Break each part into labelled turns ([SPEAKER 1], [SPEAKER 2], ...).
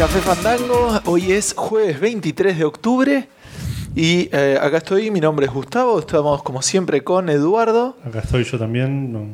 [SPEAKER 1] Café Fandango. Hoy es jueves 23 de octubre. Y eh, acá estoy, mi nombre es Gustavo. Estamos como siempre con Eduardo.
[SPEAKER 2] Acá estoy yo también. no,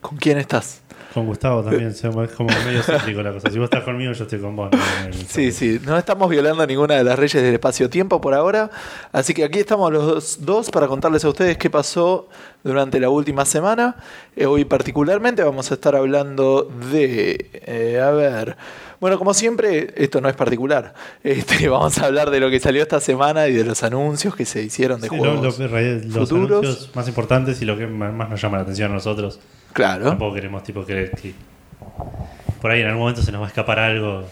[SPEAKER 1] ¿Con quién estás?
[SPEAKER 2] Con Gustavo también. sea, es como medio cíclico la cosa. Si vos estás conmigo, yo estoy con vos.
[SPEAKER 1] Sí, sí, no estamos violando ninguna de las reyes del espacio-tiempo por ahora. Así que aquí estamos los dos para contarles a ustedes qué pasó durante la última semana. Eh, hoy particularmente vamos a estar hablando de... eh, a ver... Bueno, como siempre, esto no es particular. Este, vamos a hablar de lo que salió esta semana y de los anuncios que se hicieron de
[SPEAKER 2] Sí, lo-
[SPEAKER 1] juegos
[SPEAKER 2] lo- realidad, los
[SPEAKER 1] futuros.
[SPEAKER 2] anuncios más importantes y lo que más más nos llama la atención a nosotros.
[SPEAKER 1] Claro.
[SPEAKER 2] Tampoco queremos tipo creer que por ahí en algún momento se nos va a escapar algo.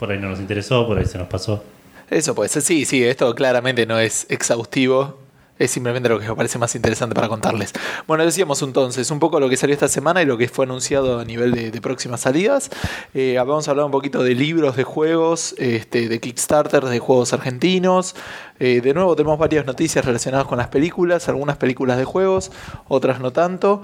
[SPEAKER 2] Por ahí no nos interesó, por ahí se nos pasó.
[SPEAKER 1] Eso puede ser, sí, sí, esto claramente no es exhaustivo, es simplemente lo que me parece más interesante para contarles. Bueno, decíamos entonces un poco lo que salió esta semana y lo que fue anunciado a nivel de, de próximas salidas. Eh, vamos a hablar un poquito de libros de juegos, este, de Kickstarter, de juegos argentinos. Eh, de nuevo tenemos varias noticias relacionadas con las películas, algunas películas de juegos, otras no tanto.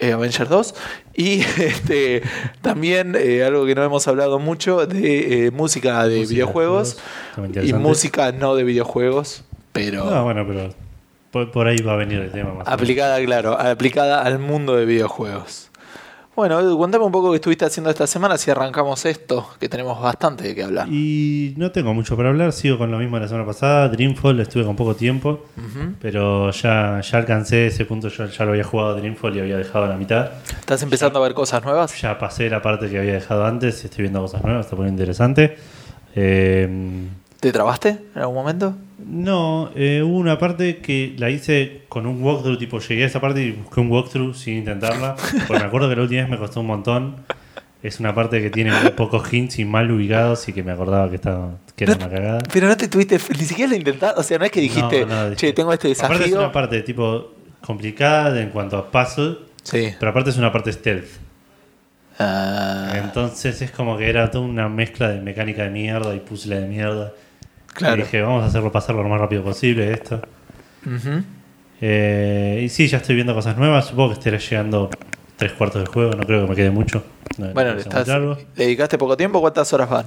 [SPEAKER 1] eh, Avengers 2 y este, también eh, algo que no hemos hablado mucho de eh, música de
[SPEAKER 2] Música de
[SPEAKER 1] videojuegos
[SPEAKER 2] juegos,
[SPEAKER 1] y música no de videojuegos, pero
[SPEAKER 2] No, bueno, pero por, por ahí va a venir el tema más.
[SPEAKER 1] aplicada, claro, aplicada al mundo de videojuegos. Bueno, Edu, cuéntame un poco qué estuviste haciendo esta semana si arrancamos esto, que tenemos bastante de qué hablar.
[SPEAKER 2] Y no tengo mucho para hablar, sigo con lo mismo de la semana pasada. Dreamfall estuve con poco tiempo, pero ya, ya alcancé ese punto. Yo ya lo había jugado Dreamfall y había dejado a la mitad.
[SPEAKER 1] ¿Estás empezando a ver cosas nuevas?
[SPEAKER 2] Ya pasé la parte que había dejado antes y estoy viendo cosas nuevas, está poniendo interesante. Eh,
[SPEAKER 1] ¿Te trabaste en algún momento?
[SPEAKER 2] No, eh, hubo una parte que la hice con un walkthrough, tipo llegué a esa parte y busqué un walkthrough sin intentarla, porque me acuerdo que la última vez me costó un montón. Es una parte que tiene muy pocos hints y mal ubicados y que me acordaba que, estaba, que era una cagada.
[SPEAKER 1] Pero no te tuviste, ni siquiera lo intentaste, o sea, no es que dijiste,
[SPEAKER 2] No, no,
[SPEAKER 1] che, tengo este
[SPEAKER 2] Aparte es
[SPEAKER 1] desafío.
[SPEAKER 2] una parte tipo complicada en cuanto a puzzle,
[SPEAKER 1] Sí.
[SPEAKER 2] pero aparte es una parte stealth.
[SPEAKER 1] Ah,
[SPEAKER 2] Entonces es como que era toda una mezcla de mecánica de mierda y puzzle de mierda.
[SPEAKER 1] Claro.
[SPEAKER 2] Y dije, vamos a hacerlo pasarlo lo más rápido posible esto. Eh, y sí, ya estoy viendo cosas nuevas. Supongo que estaré llegando tres cuartos del juego. No creo que me quede mucho. No,
[SPEAKER 1] Bueno,
[SPEAKER 2] no
[SPEAKER 1] estás,
[SPEAKER 2] muy largo.
[SPEAKER 1] ¿le dedicaste poco tiempo? ¿Cuántas horas van?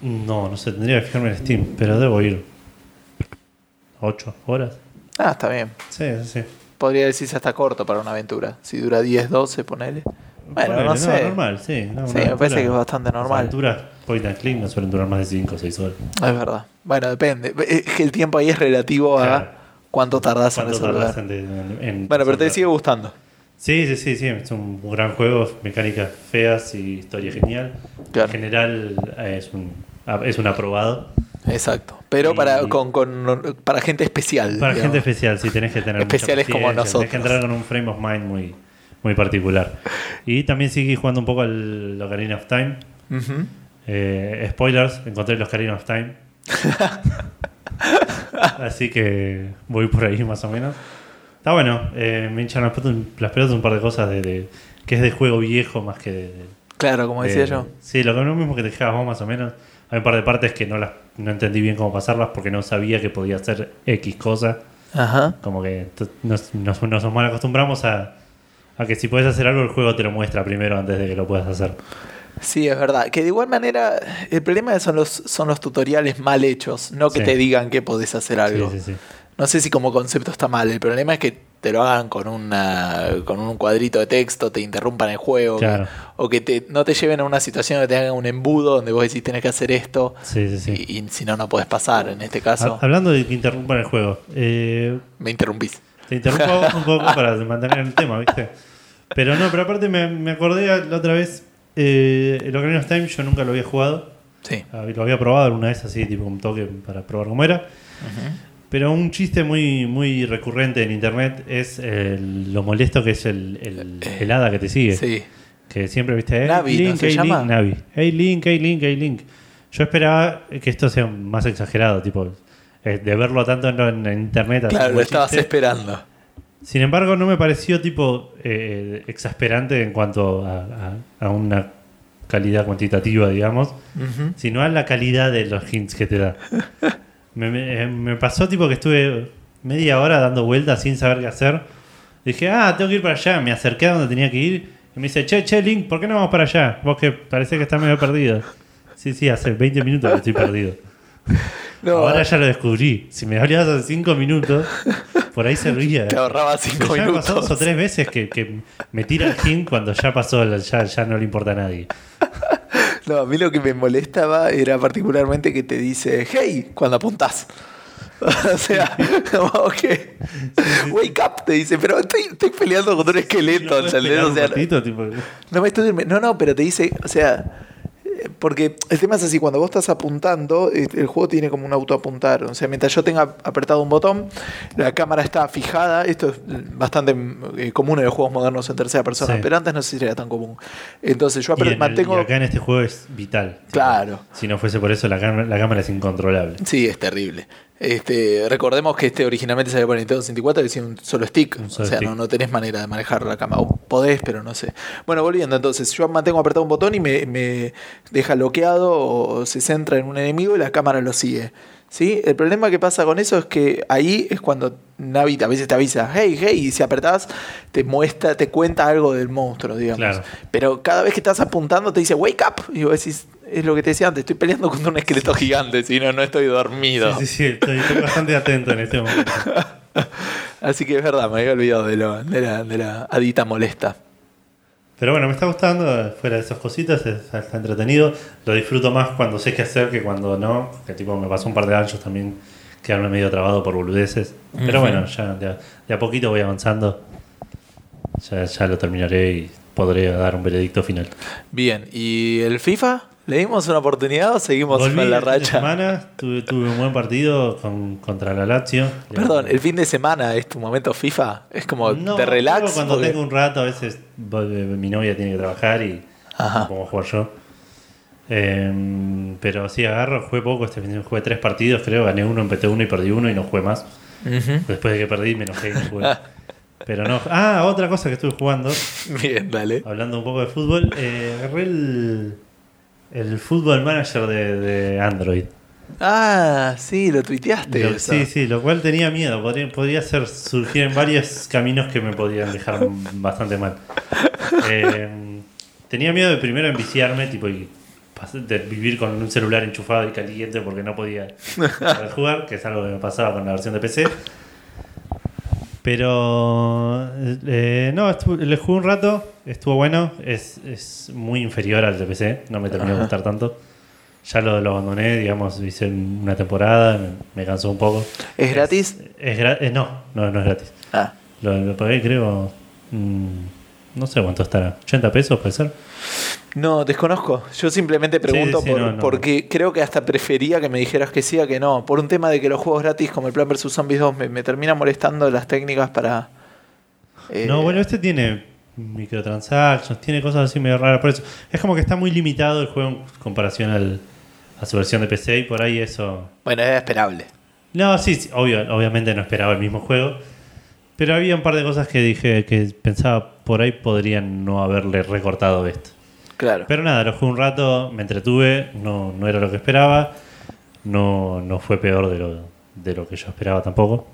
[SPEAKER 2] No, no sé, tendría que fijarme en Steam, pero debo ir. ¿Ocho horas?
[SPEAKER 1] Ah, está bien.
[SPEAKER 2] Sí, sí.
[SPEAKER 1] Podría decirse hasta corto para una aventura. Si dura 10, 12, ponele. Bueno,
[SPEAKER 2] Ponele,
[SPEAKER 1] no sé.
[SPEAKER 2] normal, sí. no,
[SPEAKER 1] Sí, me parece
[SPEAKER 2] aventura-
[SPEAKER 1] que es bastante
[SPEAKER 2] Las
[SPEAKER 1] normal.
[SPEAKER 2] aventuras point and click no suelen durar más de 5 o 6 horas.
[SPEAKER 1] Es verdad. Bueno, depende. Es que el tiempo ahí es relativo a
[SPEAKER 2] Claro.
[SPEAKER 1] cuánto tardás en
[SPEAKER 2] ¿Cuánto
[SPEAKER 1] resolver.
[SPEAKER 2] tardas en, en- en
[SPEAKER 1] Bueno, pero te
[SPEAKER 2] resolver?
[SPEAKER 1] sigue gustando.
[SPEAKER 2] Sí, sí, sí, sí. Es un gran juego, mecánicas feas y historia genial.
[SPEAKER 1] Claro.
[SPEAKER 2] En general eh, es un, es un aprobado.
[SPEAKER 1] Exacto. Pero
[SPEAKER 2] Y-
[SPEAKER 1] para, con, con- para gente especial.
[SPEAKER 2] Para
[SPEAKER 1] digamos.
[SPEAKER 2] gente especial, sí, tenés que tener mucha
[SPEAKER 1] Especiales como
[SPEAKER 2] paciencia,
[SPEAKER 1] nosotros.
[SPEAKER 2] Tenés que entrar con un frame of mind muy, muy particular. Y también seguí jugando un poco al Ocarina of Time.
[SPEAKER 1] Ujú.
[SPEAKER 2] Eh, spoilers, encontré el Ocarina of Time. Así que voy por ahí más o menos. Está bueno, eh, me hinchan las pelotas, un par de cosas de, de- que es de juego viejo más que de... de-
[SPEAKER 1] Claro, como decía
[SPEAKER 2] de-
[SPEAKER 1] yo.
[SPEAKER 2] Sí, lo lo mismo que te dejabas vos más o menos. Hay un par de partes que no las no entendí bien cómo pasarlas porque no sabía que podía hacer X cosa.
[SPEAKER 1] Ajá.
[SPEAKER 2] Como que nos, nos, nos mal acostumbramos a, a que si puedes hacer algo, el juego te lo muestra primero antes de que lo puedas hacer.
[SPEAKER 1] Sí, es verdad. Que de igual manera, el problema son los, son los tutoriales mal hechos, no que
[SPEAKER 2] Sí.
[SPEAKER 1] te digan que podés hacer algo.
[SPEAKER 2] Sí, sí, sí.
[SPEAKER 1] No sé si como concepto está mal. El problema es que te lo hagan con una con un cuadrito de texto, te interrumpan el juego,
[SPEAKER 2] Claro.
[SPEAKER 1] o que te, no te lleven a una situación que te hagan un embudo donde vos decís tenés que hacer esto
[SPEAKER 2] Sí, sí, sí.
[SPEAKER 1] y, y si no, no podés pasar. En este caso,
[SPEAKER 2] Ha- Hablando de que interrumpan el juego, eh,
[SPEAKER 1] me interrumpís.
[SPEAKER 2] te interrumpo un poco para mantener el tema, ¿viste? Pero no, pero aparte me, me acordé la otra vez, eh, el Ocarina of Time yo nunca lo había jugado,
[SPEAKER 1] Sí.
[SPEAKER 2] Ah, lo había probado alguna vez así, tipo un toque para probar cómo era. Pero un chiste muy, muy recurrente en internet es el- lo molesto que es el, el, el hada que te sigue.
[SPEAKER 1] Sí.
[SPEAKER 2] Que siempre viste, hey,
[SPEAKER 1] Navi, ¿no
[SPEAKER 2] Link,
[SPEAKER 1] se
[SPEAKER 2] hey,
[SPEAKER 1] llama?
[SPEAKER 2] Link, Navi. Hey Link, hey Link, hey Link. Yo esperaba que esto sea más exagerado, tipo, eh, de verlo tanto en, en internet.
[SPEAKER 1] Claro, lo estabas
[SPEAKER 2] chiste.
[SPEAKER 1] esperando.
[SPEAKER 2] Sin embargo, no me pareció tipo eh, exasperante en cuanto a, a- a una calidad cuantitativa, digamos,
[SPEAKER 1] Ujú.
[SPEAKER 2] sino a la calidad de los hints que te da. me, me- me pasó tipo que estuve media hora dando vueltas sin saber qué hacer. Dije, ah, tengo que ir para allá. Me acerqué a donde tenía que ir y me dice, che, che, Link, ¿por qué no vamos para allá? Vos que parece que estás medio perdido. Sí, sí, hace 20 minutos que estoy perdido.
[SPEAKER 1] No,
[SPEAKER 2] Ahora ya lo descubrí. Si me hablabas hace 5 minutos, por ahí servía.
[SPEAKER 1] te ahorraba 5
[SPEAKER 2] ya me pasó dos o
[SPEAKER 1] minutos.
[SPEAKER 2] tres veces que, que me tira el hint cuando ya pasó, ya, ya no le importa a nadie.
[SPEAKER 1] No, a mí lo que me molestaba era particularmente que te dice, hey, cuando apuntás. o sea, como que, wake up, te dice, pero estoy, estoy peleando contra un esqueleto,
[SPEAKER 2] ¿No
[SPEAKER 1] ¿entendés?
[SPEAKER 2] pegar
[SPEAKER 1] O sea?
[SPEAKER 2] Tipo,
[SPEAKER 1] no me estoy durmiendo. No, no, pero te dice, o sea, porque el tema es así, cuando vos estás apuntando, eh, el juego tiene como un autoapuntar. O sea, mientras yo tenga apretado un botón, la cámara está fijada. Esto es bastante eh, común en los juegos modernos en tercera persona,
[SPEAKER 2] Sí.
[SPEAKER 1] pero antes no sé si era tan común. Entonces yo
[SPEAKER 2] y, en el-
[SPEAKER 1] mantengo.
[SPEAKER 2] y acá en este juego es vital.
[SPEAKER 1] Claro.
[SPEAKER 2] Si no fuese por eso, la, la cámara es incontrolable.
[SPEAKER 1] Sí, es terrible. Este, recordemos que este originalmente salió para Nintendo 64 y decía un solo stick.
[SPEAKER 2] Un solo
[SPEAKER 1] o sea,
[SPEAKER 2] stick.
[SPEAKER 1] no, no tenés manera de manejar la cámara. O podés, pero no sé. Bueno, volviendo entonces, yo mantengo apretado un botón y me, me deja bloqueado o se centra en un enemigo y la cámara lo sigue. ¿Sí? El problema que pasa con eso es que ahí es cuando Navi a veces te avisa, hey, hey, y si apretás, te muestra, te cuenta algo del monstruo, digamos.
[SPEAKER 2] Claro.
[SPEAKER 1] Pero cada vez que estás apuntando te dice, wake up. Y vos decís, es lo que te decía antes, estoy peleando contra un esqueleto gigante, si no, no estoy dormido.
[SPEAKER 2] Sí, sí, sí, estoy, estoy bastante atento en este momento.
[SPEAKER 1] Así que es verdad, me había olvidado de, lo- de la, de la adita molesta.
[SPEAKER 2] Pero bueno, me está gustando, fuera de esas cositas, es- está entretenido. Lo disfruto más cuando sé qué hacer que cuando no. Que tipo me pasó un par de años también quedarme medio trabado por boludeces. Pero bueno, ya de a, de a poquito voy avanzando. Ya, ya lo terminaré y podré dar un veredicto final.
[SPEAKER 1] Bien, ¿y el FIFA? ¿Le dimos una oportunidad o seguimos
[SPEAKER 2] Volví
[SPEAKER 1] con la
[SPEAKER 2] el fin de
[SPEAKER 1] racha?
[SPEAKER 2] semana, tuve, tuve un buen partido con, contra la Lazio.
[SPEAKER 1] Perdón, ¿el fin de semana es tu momento FIFA? ¿Es como
[SPEAKER 2] No,
[SPEAKER 1] de relax?
[SPEAKER 2] Cuando
[SPEAKER 1] Porque-
[SPEAKER 2] tengo un rato, a veces eh, mi novia tiene que trabajar y
[SPEAKER 1] Ajá.
[SPEAKER 2] no puedo jugar yo. Em, pero sí, agarro, jugué poco este fin de semana, jugué tres partidos, creo, gané uno, empaté uno y perdí uno y no jugué más. Después de que perdí me enojé y no jugué. Pero no. Ah, otra cosa que estuve jugando,
[SPEAKER 1] Bien, dale.
[SPEAKER 2] hablando un poco de fútbol, eh, agarré el, el Football Manager de, de Android.
[SPEAKER 1] Ah, sí, lo tuiteaste.
[SPEAKER 2] Lo- sí, sí, lo cual tenía miedo. Podría, podría ser, surgir en varios caminos que me podían dejar bastante mal. Eh, tenía miedo de primero enviciarme, tipo, y de vivir con un celular enchufado y caliente porque no podía jugar, que es algo que me pasaba con la versión de PC. Pero eh, no, le jugué un rato, estuvo bueno, es, es muy inferior al de PC, no me terminó de gustar tanto. Ya lo, lo abandoné, digamos, hice una temporada, me, me cansó un poco.
[SPEAKER 1] ¿Es gratis?
[SPEAKER 2] Es gra- eh, no, no, no es gratis.
[SPEAKER 1] Ah,
[SPEAKER 2] Lo, lo pagué, creo, mm, no sé cuánto estará, 80 pesos puede ser.
[SPEAKER 1] no, desconozco. Yo simplemente pregunto
[SPEAKER 2] Sí, sí,
[SPEAKER 1] por-
[SPEAKER 2] no, no.
[SPEAKER 1] porque creo que hasta prefería que me dijeras que sí a que no. Por un tema de que los juegos gratis como el Plan vs Zombies 2 me, me terminan molestando las técnicas para... eh,
[SPEAKER 2] No, bueno, este tiene microtransactions, tiene cosas así medio raras, por eso es como que está muy limitado el juego en comparación al, a su versión de PC y por ahí eso...
[SPEAKER 1] Bueno, era esperable.
[SPEAKER 2] No, sí, sí, obvio, obviamente no esperaba el mismo juego, pero había un par de cosas que dije que pensaba por ahí podrían no haberle recortado esto.
[SPEAKER 1] Claro.
[SPEAKER 2] Pero nada, lo jugué un rato, me entretuve, no, no era lo que esperaba, no, no fue peor de lo, de lo que yo esperaba tampoco.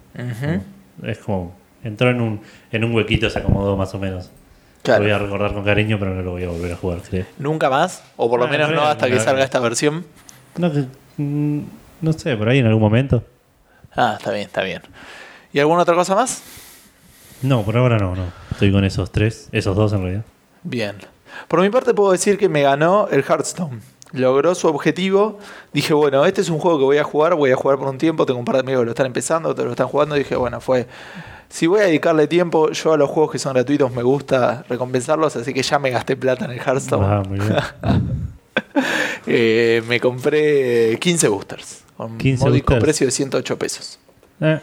[SPEAKER 2] Es como, entró en un, en un huequito, se acomodó más o menos.
[SPEAKER 1] Claro.
[SPEAKER 2] Lo voy a recordar con cariño, pero no lo voy a volver a jugar, creo.
[SPEAKER 1] ¿Nunca más? O por lo
[SPEAKER 2] Ah,
[SPEAKER 1] menos
[SPEAKER 2] no
[SPEAKER 1] hasta que salga esta versión.
[SPEAKER 2] No, mm, no sé, por ahí en algún momento.
[SPEAKER 1] Ah, está bien, está bien. ¿Y alguna otra cosa más?
[SPEAKER 2] No, por ahora no, no. Estoy con esos tres, esos dos en realidad.
[SPEAKER 1] Bien. Por mi parte puedo decir que me ganó el Hearthstone. Logró su objetivo. Dije, bueno, este es un juego que voy a jugar, voy a jugar por un tiempo. Tengo un par de amigos que lo están empezando, otros lo están jugando. Dije, bueno, fue. Si voy a dedicarle tiempo, yo a los juegos que son gratuitos me gusta recompensarlos, así que ya me gasté plata en el Hearthstone.
[SPEAKER 2] Ah, muy bien.
[SPEAKER 1] Eh, me compré 15 boosters. Con
[SPEAKER 2] 15
[SPEAKER 1] módico
[SPEAKER 2] boosters.
[SPEAKER 1] precio de 108 pesos.
[SPEAKER 2] Eh,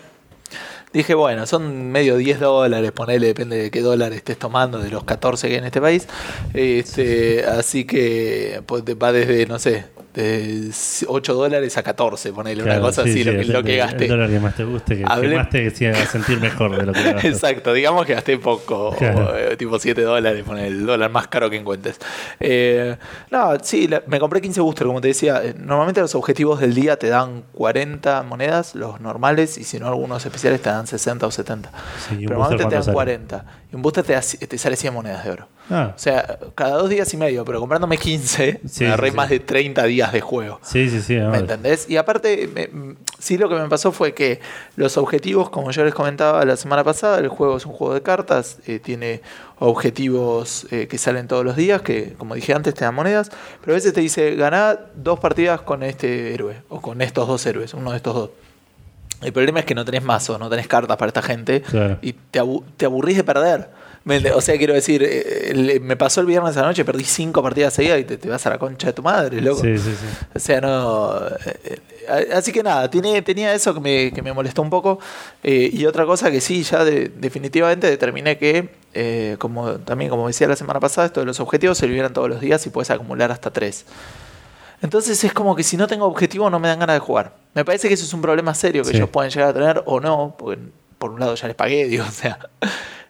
[SPEAKER 1] Dije, bueno, son medio 10 dólares, ponele, depende de qué dólar estés tomando, de los 14 que hay en este país. Este, así que pues, va desde, no sé, de 8 dólares a 14, ponele una
[SPEAKER 2] claro,
[SPEAKER 1] cosa
[SPEAKER 2] sí,
[SPEAKER 1] así,
[SPEAKER 2] sí,
[SPEAKER 1] lo, que, lo que gasté.
[SPEAKER 2] El dólar que más te guste, que, que
[SPEAKER 1] Hablé-
[SPEAKER 2] más te hacía sentir mejor de lo que gastaste.
[SPEAKER 1] Exacto, digamos que gasté poco,
[SPEAKER 2] Claro.
[SPEAKER 1] o, eh, tipo 7 dólares, poner el dólar más caro que encuentres. Eh, no, sí, la- me compré 15 boosters, como te decía. Eh, Normalmente los objetivos del día te dan 40 monedas, los normales, y si no, algunos especiales te dan 60 o 70.
[SPEAKER 2] Sí,
[SPEAKER 1] Pero normalmente te dan
[SPEAKER 2] sale?
[SPEAKER 1] 40. Un booster te, sale 100 monedas de oro.
[SPEAKER 2] Ah,
[SPEAKER 1] O sea, cada dos días y medio, pero comprándome 15,
[SPEAKER 2] Sí,
[SPEAKER 1] agarré
[SPEAKER 2] sí,
[SPEAKER 1] más
[SPEAKER 2] sí.
[SPEAKER 1] de 30 días de juego.
[SPEAKER 2] sí, sí, sí.
[SPEAKER 1] ¿Me entendés? Y aparte, me- sí lo que me pasó fue que los objetivos, como yo les comentaba la semana pasada, el juego es un juego de cartas, eh, tiene objetivos eh, que salen todos los días, que como dije antes te dan monedas, pero a veces te dice, ganá dos partidas con este héroe, o con estos dos héroes, uno de estos dos. El problema es que no tenés mazo, no tenés cartas para esta gente
[SPEAKER 2] Claro.
[SPEAKER 1] y te, abu- te aburrís de perder. Me O sea, quiero decir, eh, el- me pasó el viernes a la noche, perdí cinco partidas seguidas y te, te vas a la concha de tu madre, loco.
[SPEAKER 2] Sí, sí, sí.
[SPEAKER 1] O sea, no. eh, eh, Así que nada, tiene, tenía eso que me, que me molestó un poco. eh, y otra cosa que sí, ya de- definitivamente determiné que, eh, como también como decía la semana pasada, esto de los objetivos se liberan todos los días y puedes acumular hasta tres. Entonces es como que si no tengo objetivo no me dan ganas de jugar. Me parece que eso es un problema serio que
[SPEAKER 2] Sí.
[SPEAKER 1] ellos pueden llegar a tener o no, porque por un lado ya les pagué, digo, o sea,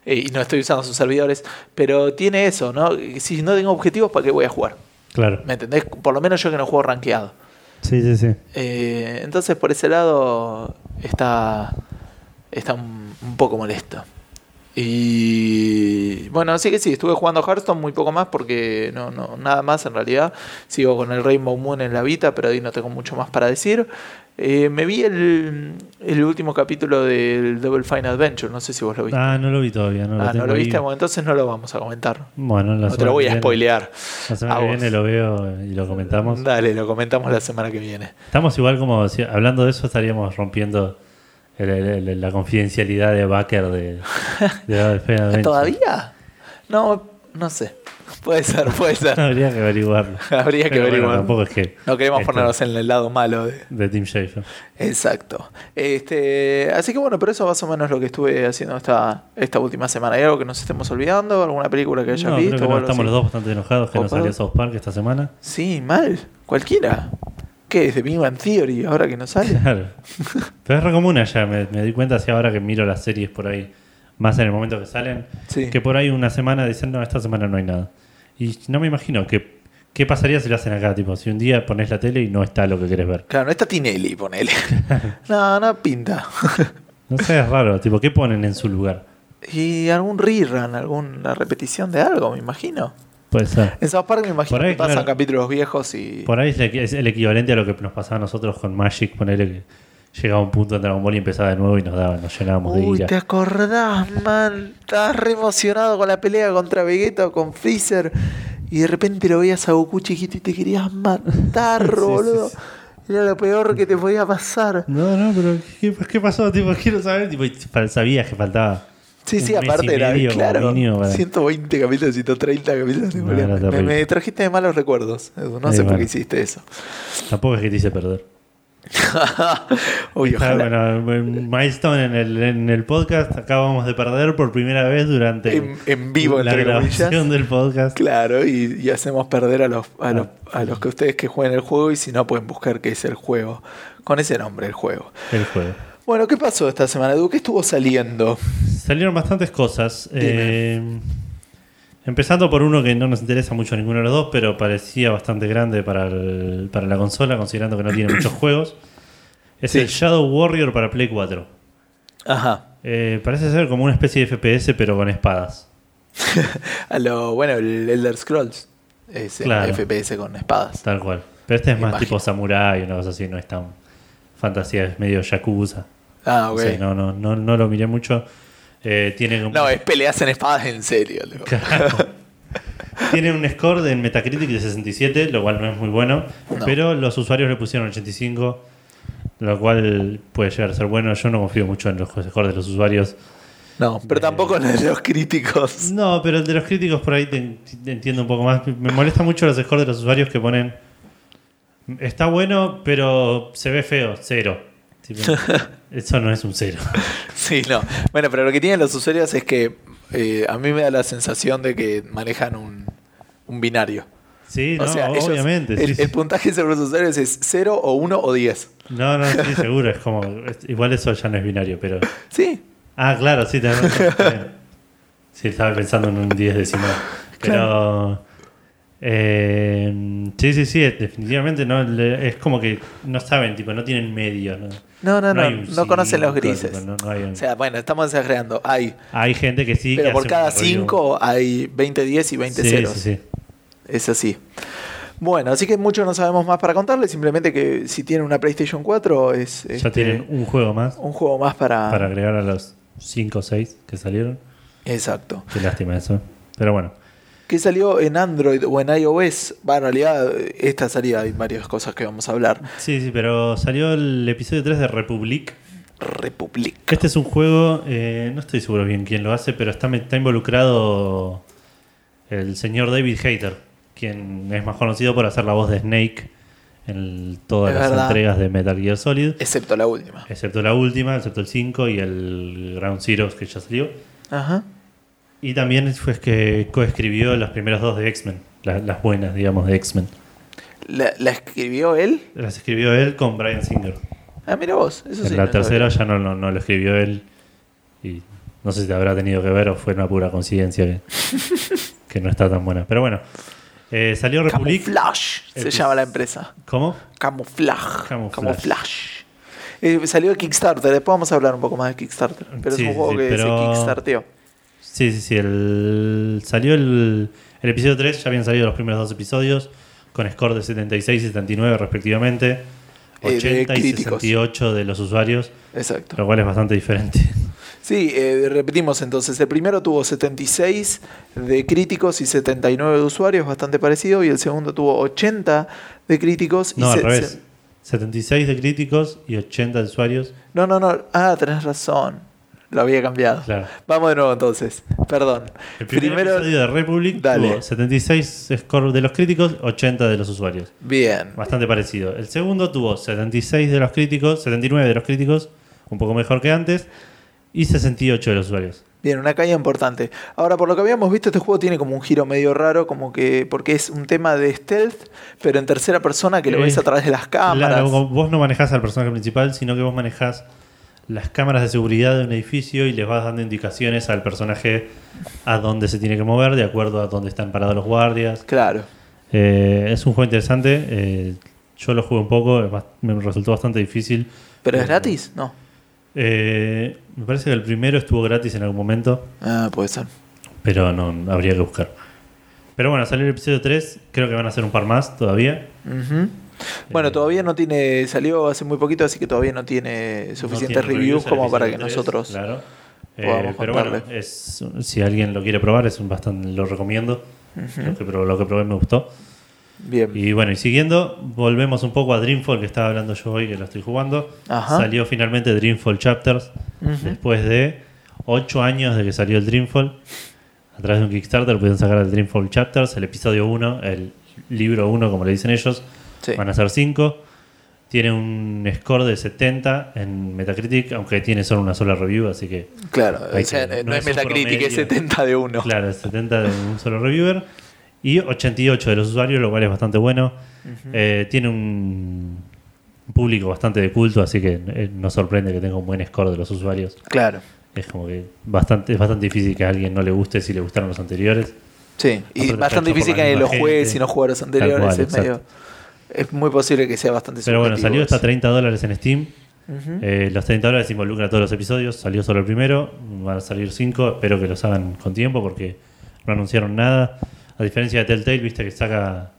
[SPEAKER 1] eh, y no estoy usando sus servidores, pero tiene eso, ¿no? Si no tengo objetivos, ¿para qué voy a jugar?
[SPEAKER 2] Claro.
[SPEAKER 1] ¿Me entendés? Por lo menos yo que no juego rankeado.
[SPEAKER 2] Sí, sí, sí.
[SPEAKER 1] Eh, entonces por ese lado está, está un, un poco molesto. Y bueno, así que sí, estuve jugando Hearthstone muy poco más porque no, no, nada más en realidad. Sigo con el Rainbow Moon en la Vita, pero ahí no tengo mucho más para decir. Eh, me vi el, el último capítulo del Double Fine Adventure, no sé si vos lo viste.
[SPEAKER 2] Ah, no lo vi todavía. No lo
[SPEAKER 1] Ah, ¿no lo viste? Bueno, entonces no lo vamos a comentar.
[SPEAKER 2] Bueno, la
[SPEAKER 1] No te lo voy a spoilear.
[SPEAKER 2] La semana que viene lo veo y lo comentamos.
[SPEAKER 1] Dale, lo comentamos la semana que viene.
[SPEAKER 2] Estamos igual como, si- hablando de eso, estaríamos rompiendo el- el- el- la confidencialidad de Backer de, de Double Fine Adventure.
[SPEAKER 1] ¿Todavía? No, no sé. Puede ser, puede ser.
[SPEAKER 2] Habría que averiguarlo.
[SPEAKER 1] Habría que
[SPEAKER 2] Pero bueno,
[SPEAKER 1] averiguar.
[SPEAKER 2] tampoco es que.
[SPEAKER 1] No queremos
[SPEAKER 2] esto-
[SPEAKER 1] ponernos en el lado malo de.
[SPEAKER 2] De Tim Schafer.
[SPEAKER 1] Exacto. Este, así que bueno, pero eso más o menos lo que estuve haciendo esta, esta última semana. ¿Hay algo que nos estemos olvidando? ¿Alguna película que hayas
[SPEAKER 2] No,
[SPEAKER 1] visto?
[SPEAKER 2] creo que
[SPEAKER 1] o
[SPEAKER 2] no,
[SPEAKER 1] algo
[SPEAKER 2] estamos
[SPEAKER 1] así?
[SPEAKER 2] los dos bastante enojados que no
[SPEAKER 1] Opa.
[SPEAKER 2] salió South Park esta semana.
[SPEAKER 1] Sí, mal. Cualquiera. ¿Qué es? ¿De Big Bang Theory ahora que no sale?
[SPEAKER 2] Claro. Pero es re común allá, me, me di cuenta así ahora que miro las series por ahí, más en el momento que salen,
[SPEAKER 1] Sí.
[SPEAKER 2] que por ahí una semana dicen, no, esta semana no hay nada. Y no me imagino que, qué pasaría si lo hacen acá, tipo, si un día pones la tele y no está lo que querés ver.
[SPEAKER 1] Claro, no está Tinelli, ponele. no, no pinta.
[SPEAKER 2] No sé, es raro, tipo, ¿qué ponen en su lugar?
[SPEAKER 1] y algún rerun, alguna repetición de algo, me imagino.
[SPEAKER 2] Puede ser.
[SPEAKER 1] En South Park me imagino
[SPEAKER 2] ahí,
[SPEAKER 1] que pasan
[SPEAKER 2] claro.
[SPEAKER 1] capítulos viejos y.
[SPEAKER 2] Por ahí es, el equivalente a lo que nos pasaba a nosotros con Magic, ponerle que llegaba un punto en Dragon Ball y empezaba de nuevo y nos daba, nos llenábamos de
[SPEAKER 1] Uy,
[SPEAKER 2] ira.
[SPEAKER 1] ¿te acordás, man? Estabas re emocionado con la pelea contra Vegeta o con Freezer y de repente lo veías a Goku chiquito y te querías matar,
[SPEAKER 2] Sí,
[SPEAKER 1] boludo.
[SPEAKER 2] sí.
[SPEAKER 1] Era lo peor que te podía pasar.
[SPEAKER 2] No, no, pero ¿qué, qué pasó? Tipo, quiero saber, tipo, sabías que faltaba.
[SPEAKER 1] Sí, sí, aparte era, claro,
[SPEAKER 2] mínimo para-
[SPEAKER 1] 120 capítulos, 130 capítulos. de
[SPEAKER 2] No,
[SPEAKER 1] me, trajiste de malos recuerdos. No
[SPEAKER 2] Sí,
[SPEAKER 1] sé por qué hiciste eso.
[SPEAKER 2] Tampoco es que te hice perder.
[SPEAKER 1] Uy, ojalá.
[SPEAKER 2] bueno, milestone en el, en el podcast. Acabamos de perder por primera vez durante
[SPEAKER 1] En, en vivo,
[SPEAKER 2] la
[SPEAKER 1] entre
[SPEAKER 2] grabación
[SPEAKER 1] comillas.
[SPEAKER 2] del podcast.
[SPEAKER 1] Claro, y, y hacemos perder a los, a, los,
[SPEAKER 2] Ah.
[SPEAKER 1] a los que ustedes que jueguen el juego y si no pueden buscar qué es el juego. Con ese nombre, el juego.
[SPEAKER 2] El juego.
[SPEAKER 1] Bueno, ¿qué pasó esta semana, Edu? ¿Qué estuvo saliendo?
[SPEAKER 2] Salieron bastantes cosas. Eh, empezando por uno que no nos interesa mucho a ninguno de los dos, pero parecía bastante grande para, el- para la consola, considerando que no tiene muchos juegos. Es
[SPEAKER 1] Sí.
[SPEAKER 2] el Shadow Warrior para Play 4.
[SPEAKER 1] Ajá.
[SPEAKER 2] Eh, parece ser como una especie de FPS, pero con espadas.
[SPEAKER 1] A lo, bueno, el Elder Scrolls. Es el
[SPEAKER 2] Claro.
[SPEAKER 1] FPS con espadas.
[SPEAKER 2] Tal cual. Pero este es más tipo samurai, una cosa así, no es tan fantasía, es medio yakuza.
[SPEAKER 1] Ah, ok.
[SPEAKER 2] No, no, no lo miré mucho. Eh, tiene, como-
[SPEAKER 1] No, es peleas en espadas en serio. loco.
[SPEAKER 2] tiene un score de Metacritic de 67, lo cual no es muy bueno.
[SPEAKER 1] No.
[SPEAKER 2] Pero los usuarios le pusieron 85, lo cual puede llegar a ser bueno. Yo no confío mucho en los scores de los usuarios.
[SPEAKER 1] No, pero
[SPEAKER 2] Eh.
[SPEAKER 1] tampoco en los críticos.
[SPEAKER 2] No, pero el de los críticos por ahí te, te entiendo un poco más. Me molesta mucho los scores de los usuarios que ponen. Está bueno, pero se ve feo, cero. Eso no es un cero.
[SPEAKER 1] Sí, no. Bueno, pero lo que tienen los usuarios es que eh, a mí me da la sensación de que manejan un, un binario.
[SPEAKER 2] Sí,
[SPEAKER 1] o
[SPEAKER 2] no,
[SPEAKER 1] sea, ellos-
[SPEAKER 2] obviamente.
[SPEAKER 1] el,
[SPEAKER 2] sí,
[SPEAKER 1] el
[SPEAKER 2] sí.
[SPEAKER 1] puntaje sobre los usuarios es 0 o 1 o 10.
[SPEAKER 2] No, no, sí, seguro. Es como. es- igual eso ya no es binario, pero.
[SPEAKER 1] Sí,
[SPEAKER 2] Ah, claro, sí, bien. Sí, estaba pensando en un 10 decimal. Pero. Eh, sí, sí, sí, definitivamente no. le- Es como que no saben, tipo, no tienen medios. No,
[SPEAKER 1] No, no, no, conocen los grises.
[SPEAKER 2] tipo, no- no hay, un-
[SPEAKER 1] O sea, bueno, estamos exagerando. Hay,
[SPEAKER 2] hay gente que sí.
[SPEAKER 1] pero
[SPEAKER 2] que
[SPEAKER 1] por cada
[SPEAKER 2] un review.
[SPEAKER 1] 5 hay 20 10 y 20
[SPEAKER 2] sí,
[SPEAKER 1] ceros.
[SPEAKER 2] sí, sí.
[SPEAKER 1] Es así. Bueno, así que mucho no sabemos más para contarles. Simplemente que si tienen una PlayStation 4 es
[SPEAKER 2] Ya
[SPEAKER 1] este,
[SPEAKER 2] tienen un juego más
[SPEAKER 1] un juego más para...
[SPEAKER 2] para agregar a los 5 o 6 que salieron.
[SPEAKER 1] Exacto.
[SPEAKER 2] Qué lástima eso. Pero bueno.
[SPEAKER 1] Que salió en Android o en iOS. Bueno, en realidad esta salida hay varias cosas que vamos a hablar.
[SPEAKER 2] Sí, sí, pero salió el episodio 3 de Republic.
[SPEAKER 1] Republic.
[SPEAKER 2] Este es un juego, eh, no estoy seguro bien quién lo hace, pero está, está involucrado el señor David Hayter, quien es más conocido por hacer la voz de Snake en todas
[SPEAKER 1] Es
[SPEAKER 2] las
[SPEAKER 1] verdad.
[SPEAKER 2] entregas de Metal Gear Solid,
[SPEAKER 1] Excepto la última.
[SPEAKER 2] excepto la última, excepto el 5 y el Ground Zeroes que ya salió.
[SPEAKER 1] Ajá.
[SPEAKER 2] Y también fue que coescribió los primeros dos de X-Men, la- las buenas, digamos, de X-Men.
[SPEAKER 1] ¿La, la escribió él?
[SPEAKER 2] Las escribió él con Brian Singer.
[SPEAKER 1] Ah, mira vos. Eso sí.
[SPEAKER 2] en la
[SPEAKER 1] no
[SPEAKER 2] tercera
[SPEAKER 1] sabía.
[SPEAKER 2] ya no, no, no lo escribió él. Y no sé si te habrá tenido que ver o fue una pura coincidencia que, que no está tan buena. Pero bueno, eh, salió Republic.
[SPEAKER 1] Camouflage se llama la empresa.
[SPEAKER 2] ¿Cómo?
[SPEAKER 1] Camuflage.
[SPEAKER 2] Camuflage.
[SPEAKER 1] Eh, salió de Kickstarter. Después vamos a hablar un poco más de Kickstarter. Pero
[SPEAKER 2] Sí,
[SPEAKER 1] es un juego
[SPEAKER 2] sí,
[SPEAKER 1] que
[SPEAKER 2] pero-
[SPEAKER 1] se Kickstarteó.
[SPEAKER 2] Sí, sí, sí. El, salió el, el episodio 3, ya habían salido los primeros dos episodios, con score de 76 y 79 respectivamente.
[SPEAKER 1] Eh, de
[SPEAKER 2] 80 y
[SPEAKER 1] críticos.
[SPEAKER 2] 68 de los usuarios,
[SPEAKER 1] Exacto.
[SPEAKER 2] lo cual es bastante diferente.
[SPEAKER 1] Sí, eh, repetimos entonces. El primero tuvo 76 de críticos y 79 de usuarios, bastante parecido. Y el segundo tuvo 80 de críticos y
[SPEAKER 2] No, al revés.
[SPEAKER 1] se-
[SPEAKER 2] 76 de críticos y 80 de usuarios.
[SPEAKER 1] No, no, no. Ah, tenés razón. Lo había cambiado.
[SPEAKER 2] Claro.
[SPEAKER 1] Vamos de nuevo entonces. Perdón.
[SPEAKER 2] El primer
[SPEAKER 1] Primero.
[SPEAKER 2] episodio de Republic
[SPEAKER 1] Dale.
[SPEAKER 2] tuvo 76 score de los críticos, 80 de los usuarios.
[SPEAKER 1] Bien.
[SPEAKER 2] Bastante parecido. El segundo tuvo 76 de los críticos, 79 de los críticos, un poco mejor que antes, y 68 de los usuarios.
[SPEAKER 1] Bien, una caída importante. Ahora, por lo que habíamos visto, este juego tiene como un giro medio raro, como que. porque es un tema de stealth, pero en tercera persona que lo
[SPEAKER 2] Eh,
[SPEAKER 1] ves a través de las cámaras.
[SPEAKER 2] Claro, vos- vos no manejás al personaje principal, sino que vos manejás las cámaras de seguridad de un edificio y les vas dando indicaciones al personaje a dónde se tiene que mover, de acuerdo a dónde están parados los guardias.
[SPEAKER 1] Claro.
[SPEAKER 2] Eh, es un juego interesante. eh, yo lo jugué un poco, me resultó bastante difícil.
[SPEAKER 1] ¿Pero es
[SPEAKER 2] Eh,
[SPEAKER 1] gratis? No.
[SPEAKER 2] Eh, me parece que el primero estuvo gratis en algún momento,
[SPEAKER 1] Ah, puede ser.
[SPEAKER 2] pero no habría que buscar. Pero bueno, salió el episodio 3, creo que van a hacer un par más todavía.
[SPEAKER 1] Ujú. Bueno,
[SPEAKER 2] Eh,
[SPEAKER 1] todavía no tiene. salió hace muy poquito, así que todavía no tiene suficientes
[SPEAKER 2] No tiene
[SPEAKER 1] reviews como para que
[SPEAKER 2] episodio 3,
[SPEAKER 1] nosotros.
[SPEAKER 2] Claro. Eh,
[SPEAKER 1] podamos
[SPEAKER 2] bueno,
[SPEAKER 1] contarle.
[SPEAKER 2] es, si alguien lo quiere probar, es un bastante, lo recomiendo. lo, que, pro- lo que probé me gustó.
[SPEAKER 1] Bien.
[SPEAKER 2] Y bueno, y siguiendo, volvemos un poco a Dreamfall, que estaba hablando yo hoy, que lo estoy jugando.
[SPEAKER 1] Ajá.
[SPEAKER 2] Salió finalmente Dreamfall Chapters, después de 8 años de que salió el Dreamfall. A través de un Kickstarter pudieron sacar el Dreamfall Chapters, el episodio 1, el libro 1, como le dicen ellos.
[SPEAKER 1] Sí.
[SPEAKER 2] Van a ser 5. Tiene un score de 70 en Metacritic, aunque tiene solo una sola review, así que
[SPEAKER 1] Claro,
[SPEAKER 2] Hay
[SPEAKER 1] o sea,
[SPEAKER 2] que-
[SPEAKER 1] no,
[SPEAKER 2] no
[SPEAKER 1] es Metacritic, es
[SPEAKER 2] promedio.
[SPEAKER 1] 70 de 1.
[SPEAKER 2] Claro, es 70 de un solo reviewer. Y 88 de los usuarios, lo cual es bastante bueno. Eh, tiene un público bastante de culto, así que eh, no sorprende que tenga un buen score de los usuarios.
[SPEAKER 1] Claro.
[SPEAKER 2] Es como que bastante, es bastante difícil que a alguien no le guste si le gustaron los anteriores.
[SPEAKER 1] Sí, y
[SPEAKER 2] Aparte
[SPEAKER 1] bastante difícil que
[SPEAKER 2] misma
[SPEAKER 1] lo juegue si no juega los anteriores.
[SPEAKER 2] cual,
[SPEAKER 1] es, medio, es muy posible que sea bastante
[SPEAKER 2] Pero bueno, salió hasta
[SPEAKER 1] eso.
[SPEAKER 2] 30 dólares en Steam. Eh, los 30 dólares involucran a todos los episodios. Salió solo el primero. Van a salir 5. Espero que los hagan con tiempo porque no anunciaron nada. A diferencia de Telltale, viste que saca.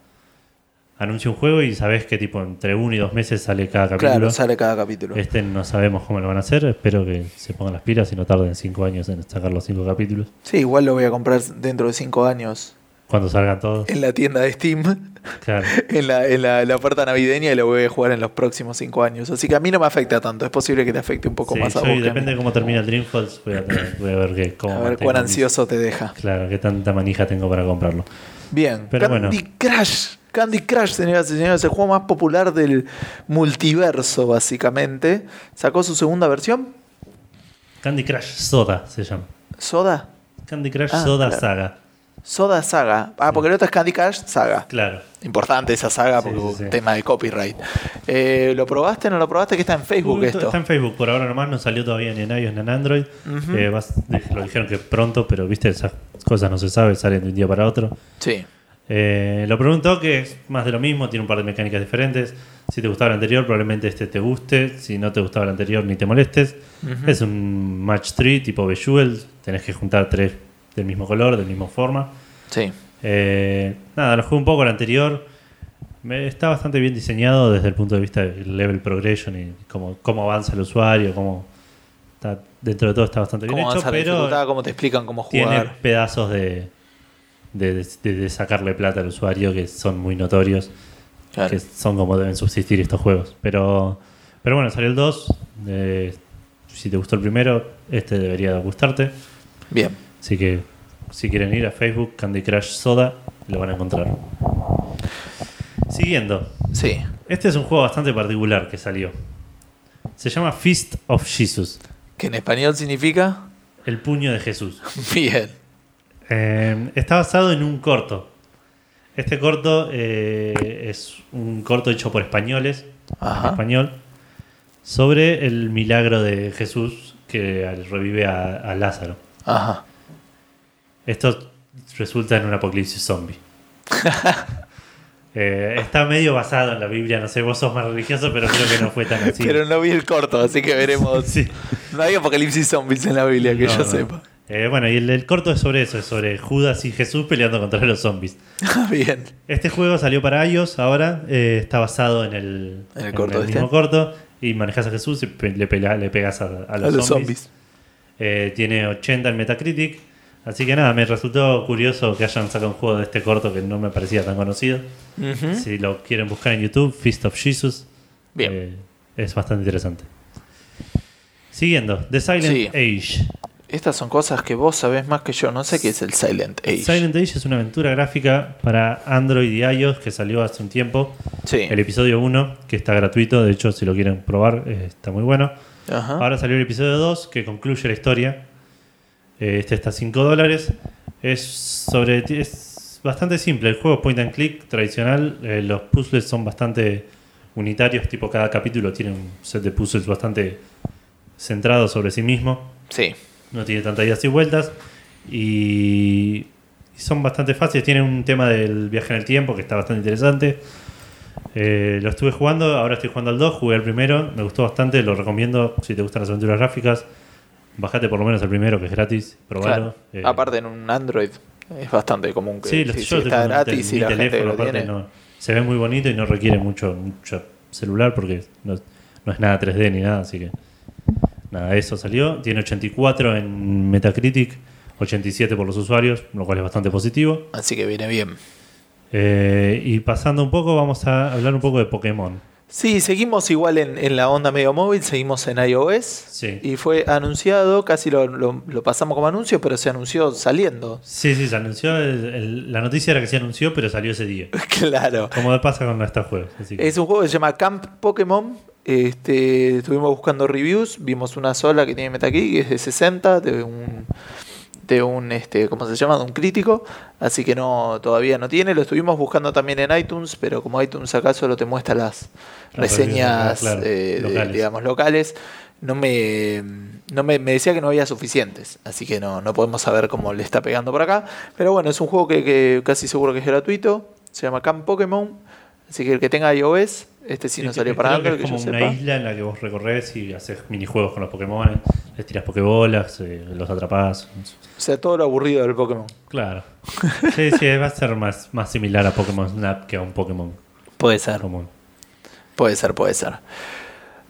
[SPEAKER 2] Anuncia un juego y sabes que tipo entre uno y dos meses sale cada capítulo.
[SPEAKER 1] Claro, sale cada capítulo.
[SPEAKER 2] Este no sabemos cómo lo van a hacer. Espero que se pongan las pilas y no tarden 5 años en sacar los 5 capítulos.
[SPEAKER 1] Sí, igual lo voy a comprar dentro de 5 años
[SPEAKER 2] Cuando salgan todos.
[SPEAKER 1] en la tienda de Steam,
[SPEAKER 2] Claro.
[SPEAKER 1] en la, en la, la oferta navideña y lo voy a jugar en los próximos 5 años. Así que a mí no me afecta tanto. Es posible que te afecte un poco
[SPEAKER 2] Sí,
[SPEAKER 1] más a vos.
[SPEAKER 2] depende de cómo termina el Dreamfalls. Voy a, tener- voy a ver qué, cómo
[SPEAKER 1] A ver cuán
[SPEAKER 2] mis-
[SPEAKER 1] ansioso te deja.
[SPEAKER 2] Claro, qué tanta manija tengo para comprarlo.
[SPEAKER 1] Bien,
[SPEAKER 2] Pero
[SPEAKER 1] Candy
[SPEAKER 2] bueno.
[SPEAKER 1] Crush. Candy Crush, señoras y señores, el juego más popular del multiverso, básicamente. Sacó su segunda versión,
[SPEAKER 2] Candy Crush Soda se llama.
[SPEAKER 1] Soda.
[SPEAKER 2] Candy Crush
[SPEAKER 1] Ah,
[SPEAKER 2] Soda
[SPEAKER 1] claro.
[SPEAKER 2] Saga.
[SPEAKER 1] Soda Saga. Ah, porque el otro es Candy Crush Saga.
[SPEAKER 2] Claro.
[SPEAKER 1] Importante esa saga porque
[SPEAKER 2] sí,
[SPEAKER 1] tema de copyright. Eh, ¿Lo probaste? ¿No lo probaste? Que está en Facebook
[SPEAKER 2] Uy,
[SPEAKER 1] esto.
[SPEAKER 2] Está en Facebook por ahora nomás, no salió todavía ni en iOS ni en Android. Eh, vas- lo dijeron que pronto, pero viste, esas cosas no se sabe, salen de un día para otro.
[SPEAKER 1] Sí.
[SPEAKER 2] Eh, lo preguntó que es más de lo mismo, tiene un par de mecánicas diferentes. Si te gustaba el anterior, probablemente este te guste. Si no te gustaba el anterior, ni te molestes. Es un match 3 tipo Bejeweled. Tenés que juntar tres del mismo color, de la misma forma.
[SPEAKER 1] Sí.
[SPEAKER 2] Eh, nada, lo jugué un poco el anterior. Me- está bastante bien diseñado desde el punto de vista del level progression y cómo, cómo avanza el usuario, cómo está, dentro de todo está bastante bien
[SPEAKER 1] ¿Cómo
[SPEAKER 2] hecho, pero?
[SPEAKER 1] ¿Cómo te explican cómo
[SPEAKER 2] tiene
[SPEAKER 1] jugar?
[SPEAKER 2] pedazos de, de, de- de sacarle plata al usuario que son muy notorios,
[SPEAKER 1] Claro.
[SPEAKER 2] que son como deben subsistir estos juegos. Pero, pero bueno, salió el 2. eh, si te gustó el primero, este debería gustarte.
[SPEAKER 1] Bien.
[SPEAKER 2] Así que si quieren ir a Facebook, Candy Crush Soda, lo van a encontrar. Siguiendo.
[SPEAKER 1] Sí.
[SPEAKER 2] Este es un juego bastante particular que salió. Se llama Fist of Jesus.
[SPEAKER 1] ¿Que en español significa?
[SPEAKER 2] El puño de Jesús.
[SPEAKER 1] Bien.
[SPEAKER 2] Eh, está basado en un corto. Este corto eh, es un corto hecho por españoles, en
[SPEAKER 1] Ajá.
[SPEAKER 2] español, sobre el milagro de Jesús que revive a, a Lázaro.
[SPEAKER 1] Ajá.
[SPEAKER 2] Esto resulta en un apocalipsis zombie. Eh, está medio basado en la Biblia, no sé, vos sos más religioso, pero creo que no fue tan así.
[SPEAKER 1] Pero no vi el corto, así que veremos.
[SPEAKER 2] Sí.
[SPEAKER 1] No hay apocalipsis zombies en la Biblia, que
[SPEAKER 2] No,
[SPEAKER 1] yo
[SPEAKER 2] no.
[SPEAKER 1] sepa.
[SPEAKER 2] Eh, bueno, y el, el corto es sobre eso, es sobre Judas y Jesús peleando contra los zombies.
[SPEAKER 1] Bien.
[SPEAKER 2] Este juego salió para iOS ahora, eh, está basado en el,
[SPEAKER 1] En el corto este.
[SPEAKER 2] mismo corto, y manejas a Jesús y le, pegas a, a
[SPEAKER 1] A
[SPEAKER 2] los,
[SPEAKER 1] los
[SPEAKER 2] zombies.
[SPEAKER 1] zombies.
[SPEAKER 2] Eh, tiene 80 en Metacritic, así que nada, me resultó curioso que hayan sacado un juego de este corto que no me parecía tan conocido.
[SPEAKER 1] Ujú.
[SPEAKER 2] Si lo quieren buscar en YouTube, Fist of Jesus,
[SPEAKER 1] Bien.
[SPEAKER 2] eh, es bastante interesante. Siguiendo, The Silent
[SPEAKER 1] Sí.
[SPEAKER 2] Age.
[SPEAKER 1] Estas son cosas que vos sabés más que yo. No sé qué es el Silent Age.
[SPEAKER 2] Silent Age es una aventura gráfica para Android y iOS que salió hace un tiempo.
[SPEAKER 1] Sí.
[SPEAKER 2] El episodio 1, que está gratuito, de hecho, si lo quieren probar, eh, está muy bueno.
[SPEAKER 1] Ajá.
[SPEAKER 2] Ahora salió el episodio 2, que concluye la historia. Eh, Este está a 5 dólares. Es sobre. Es bastante simple. El juego es point and click tradicional. Eh, los puzzles son bastante unitarios. Tipo, cada capítulo tiene un set de puzzles bastante centrado sobre sí mismo.
[SPEAKER 1] Sí.
[SPEAKER 2] No tiene tantas idas y vueltas. Y, son bastante fáciles. Tiene un tema del viaje en el tiempo que está bastante interesante. Eh, lo estuve jugando, ahora estoy jugando al 2, jugué al primero, me gustó bastante, lo recomiendo si te gustan las aventuras gráficas. Bajate por lo menos el primero, que es gratis, probalo.
[SPEAKER 1] Claro.
[SPEAKER 2] Eh,
[SPEAKER 1] Aparte en un Android es bastante común que
[SPEAKER 2] sí, lo-
[SPEAKER 1] si,
[SPEAKER 2] yo
[SPEAKER 1] si
[SPEAKER 2] lo
[SPEAKER 1] está gratis y la gente lo
[SPEAKER 2] aparte
[SPEAKER 1] tiene.
[SPEAKER 2] no- se ve muy bonito y no requiere mucho, mucho celular porque no, no es nada 3D ni nada, así que nada, eso salió. Tiene 84 en Metacritic, 87 por los usuarios, lo cual es bastante positivo.
[SPEAKER 1] Así que viene bien.
[SPEAKER 2] Eh, y pasando un poco, vamos a hablar un poco de Pokémon.
[SPEAKER 1] Sí, seguimos igual en, en la onda medio móvil, seguimos en iOS.
[SPEAKER 2] Sí.
[SPEAKER 1] Y fue anunciado, casi lo, lo- lo pasamos como anuncio, pero se anunció saliendo.
[SPEAKER 2] Sí, sí, se anunció. el- el- la noticia era que se anunció, pero salió ese día.
[SPEAKER 1] claro.
[SPEAKER 2] Como pasa con estos juegos. así que-
[SPEAKER 1] Es un juego que se llama Camp Pokémon. Este, estuvimos buscando reviews, vimos una sola que tiene Metacritic, que es de 60, de un de un este, ¿cómo se llama? de un crítico, así que no todavía no tiene, lo estuvimos buscando también en iTunes, pero como iTunes acá solo te muestra las reseñas
[SPEAKER 2] claro,
[SPEAKER 1] eh, de-
[SPEAKER 2] locales.
[SPEAKER 1] digamos locales, no me no me, me decía que no había suficientes, así que no no podemos saber cómo le está pegando por acá, pero bueno, es un juego que, que casi seguro que es gratuito, se llama Camp Pokémon, así que el que tenga iOS, este sí, no salió para Android,
[SPEAKER 2] es
[SPEAKER 1] que yo
[SPEAKER 2] como una
[SPEAKER 1] sepa.
[SPEAKER 2] isla en la que vos recorres y haces minijuegos con los Pokémon, les tiras Pokébolas, eh, los atrapás.
[SPEAKER 1] O sea, todo lo aburrido del Pokémon.
[SPEAKER 2] Claro. Sí, sí, va a ser más, más similar a Pokémon Snap que a un Pokémon
[SPEAKER 1] Puede ser.
[SPEAKER 2] común.
[SPEAKER 1] Puede ser, puede ser.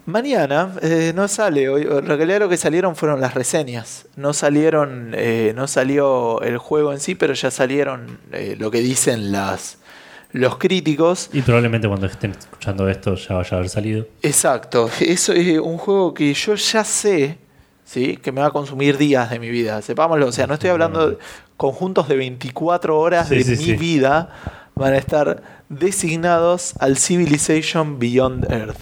[SPEAKER 1] Mañana eh, no sale, hoy, en realidad lo que salieron fueron las reseñas. No salieron, eh, no salió el juego en sí, pero ya salieron lo que dicen las, los críticos.
[SPEAKER 2] Y probablemente cuando estén escuchando esto ya vaya a haber salido.
[SPEAKER 1] Exacto, eso es un juego que yo ya sé, ¿sí? que me va a consumir días de mi vida, sepámoslo, o sea, no estoy hablando de conjuntos de 24 horas
[SPEAKER 2] Sí,
[SPEAKER 1] de
[SPEAKER 2] sí,
[SPEAKER 1] mi
[SPEAKER 2] sí.
[SPEAKER 1] vida, van a estar designados al Civilization Beyond Earth.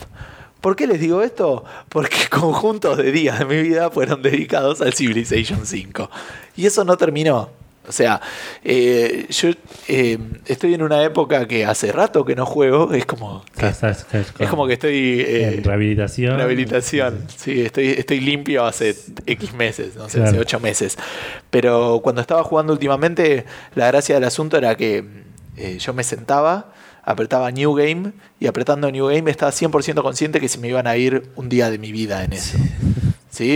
[SPEAKER 1] ¿Por qué les digo esto? Porque conjuntos de días de mi vida fueron dedicados al Civilization 5. Y eso no terminó. O sea, eh, yo eh, estoy en una época que hace rato que no juego, es como que
[SPEAKER 2] estás- es,
[SPEAKER 1] como que estoy eh,
[SPEAKER 2] en rehabilitación.
[SPEAKER 1] rehabilitación. Sí, estoy, estoy limpio hace X meses, no sé,
[SPEAKER 2] Claro.
[SPEAKER 1] hace 8 meses. Pero cuando estaba jugando últimamente, la gracia del asunto era que eh, yo me sentaba, apretaba New Game y apretando New Game estaba 100% consciente que se me iban a ir un día de mi vida en eso. ¿Sí?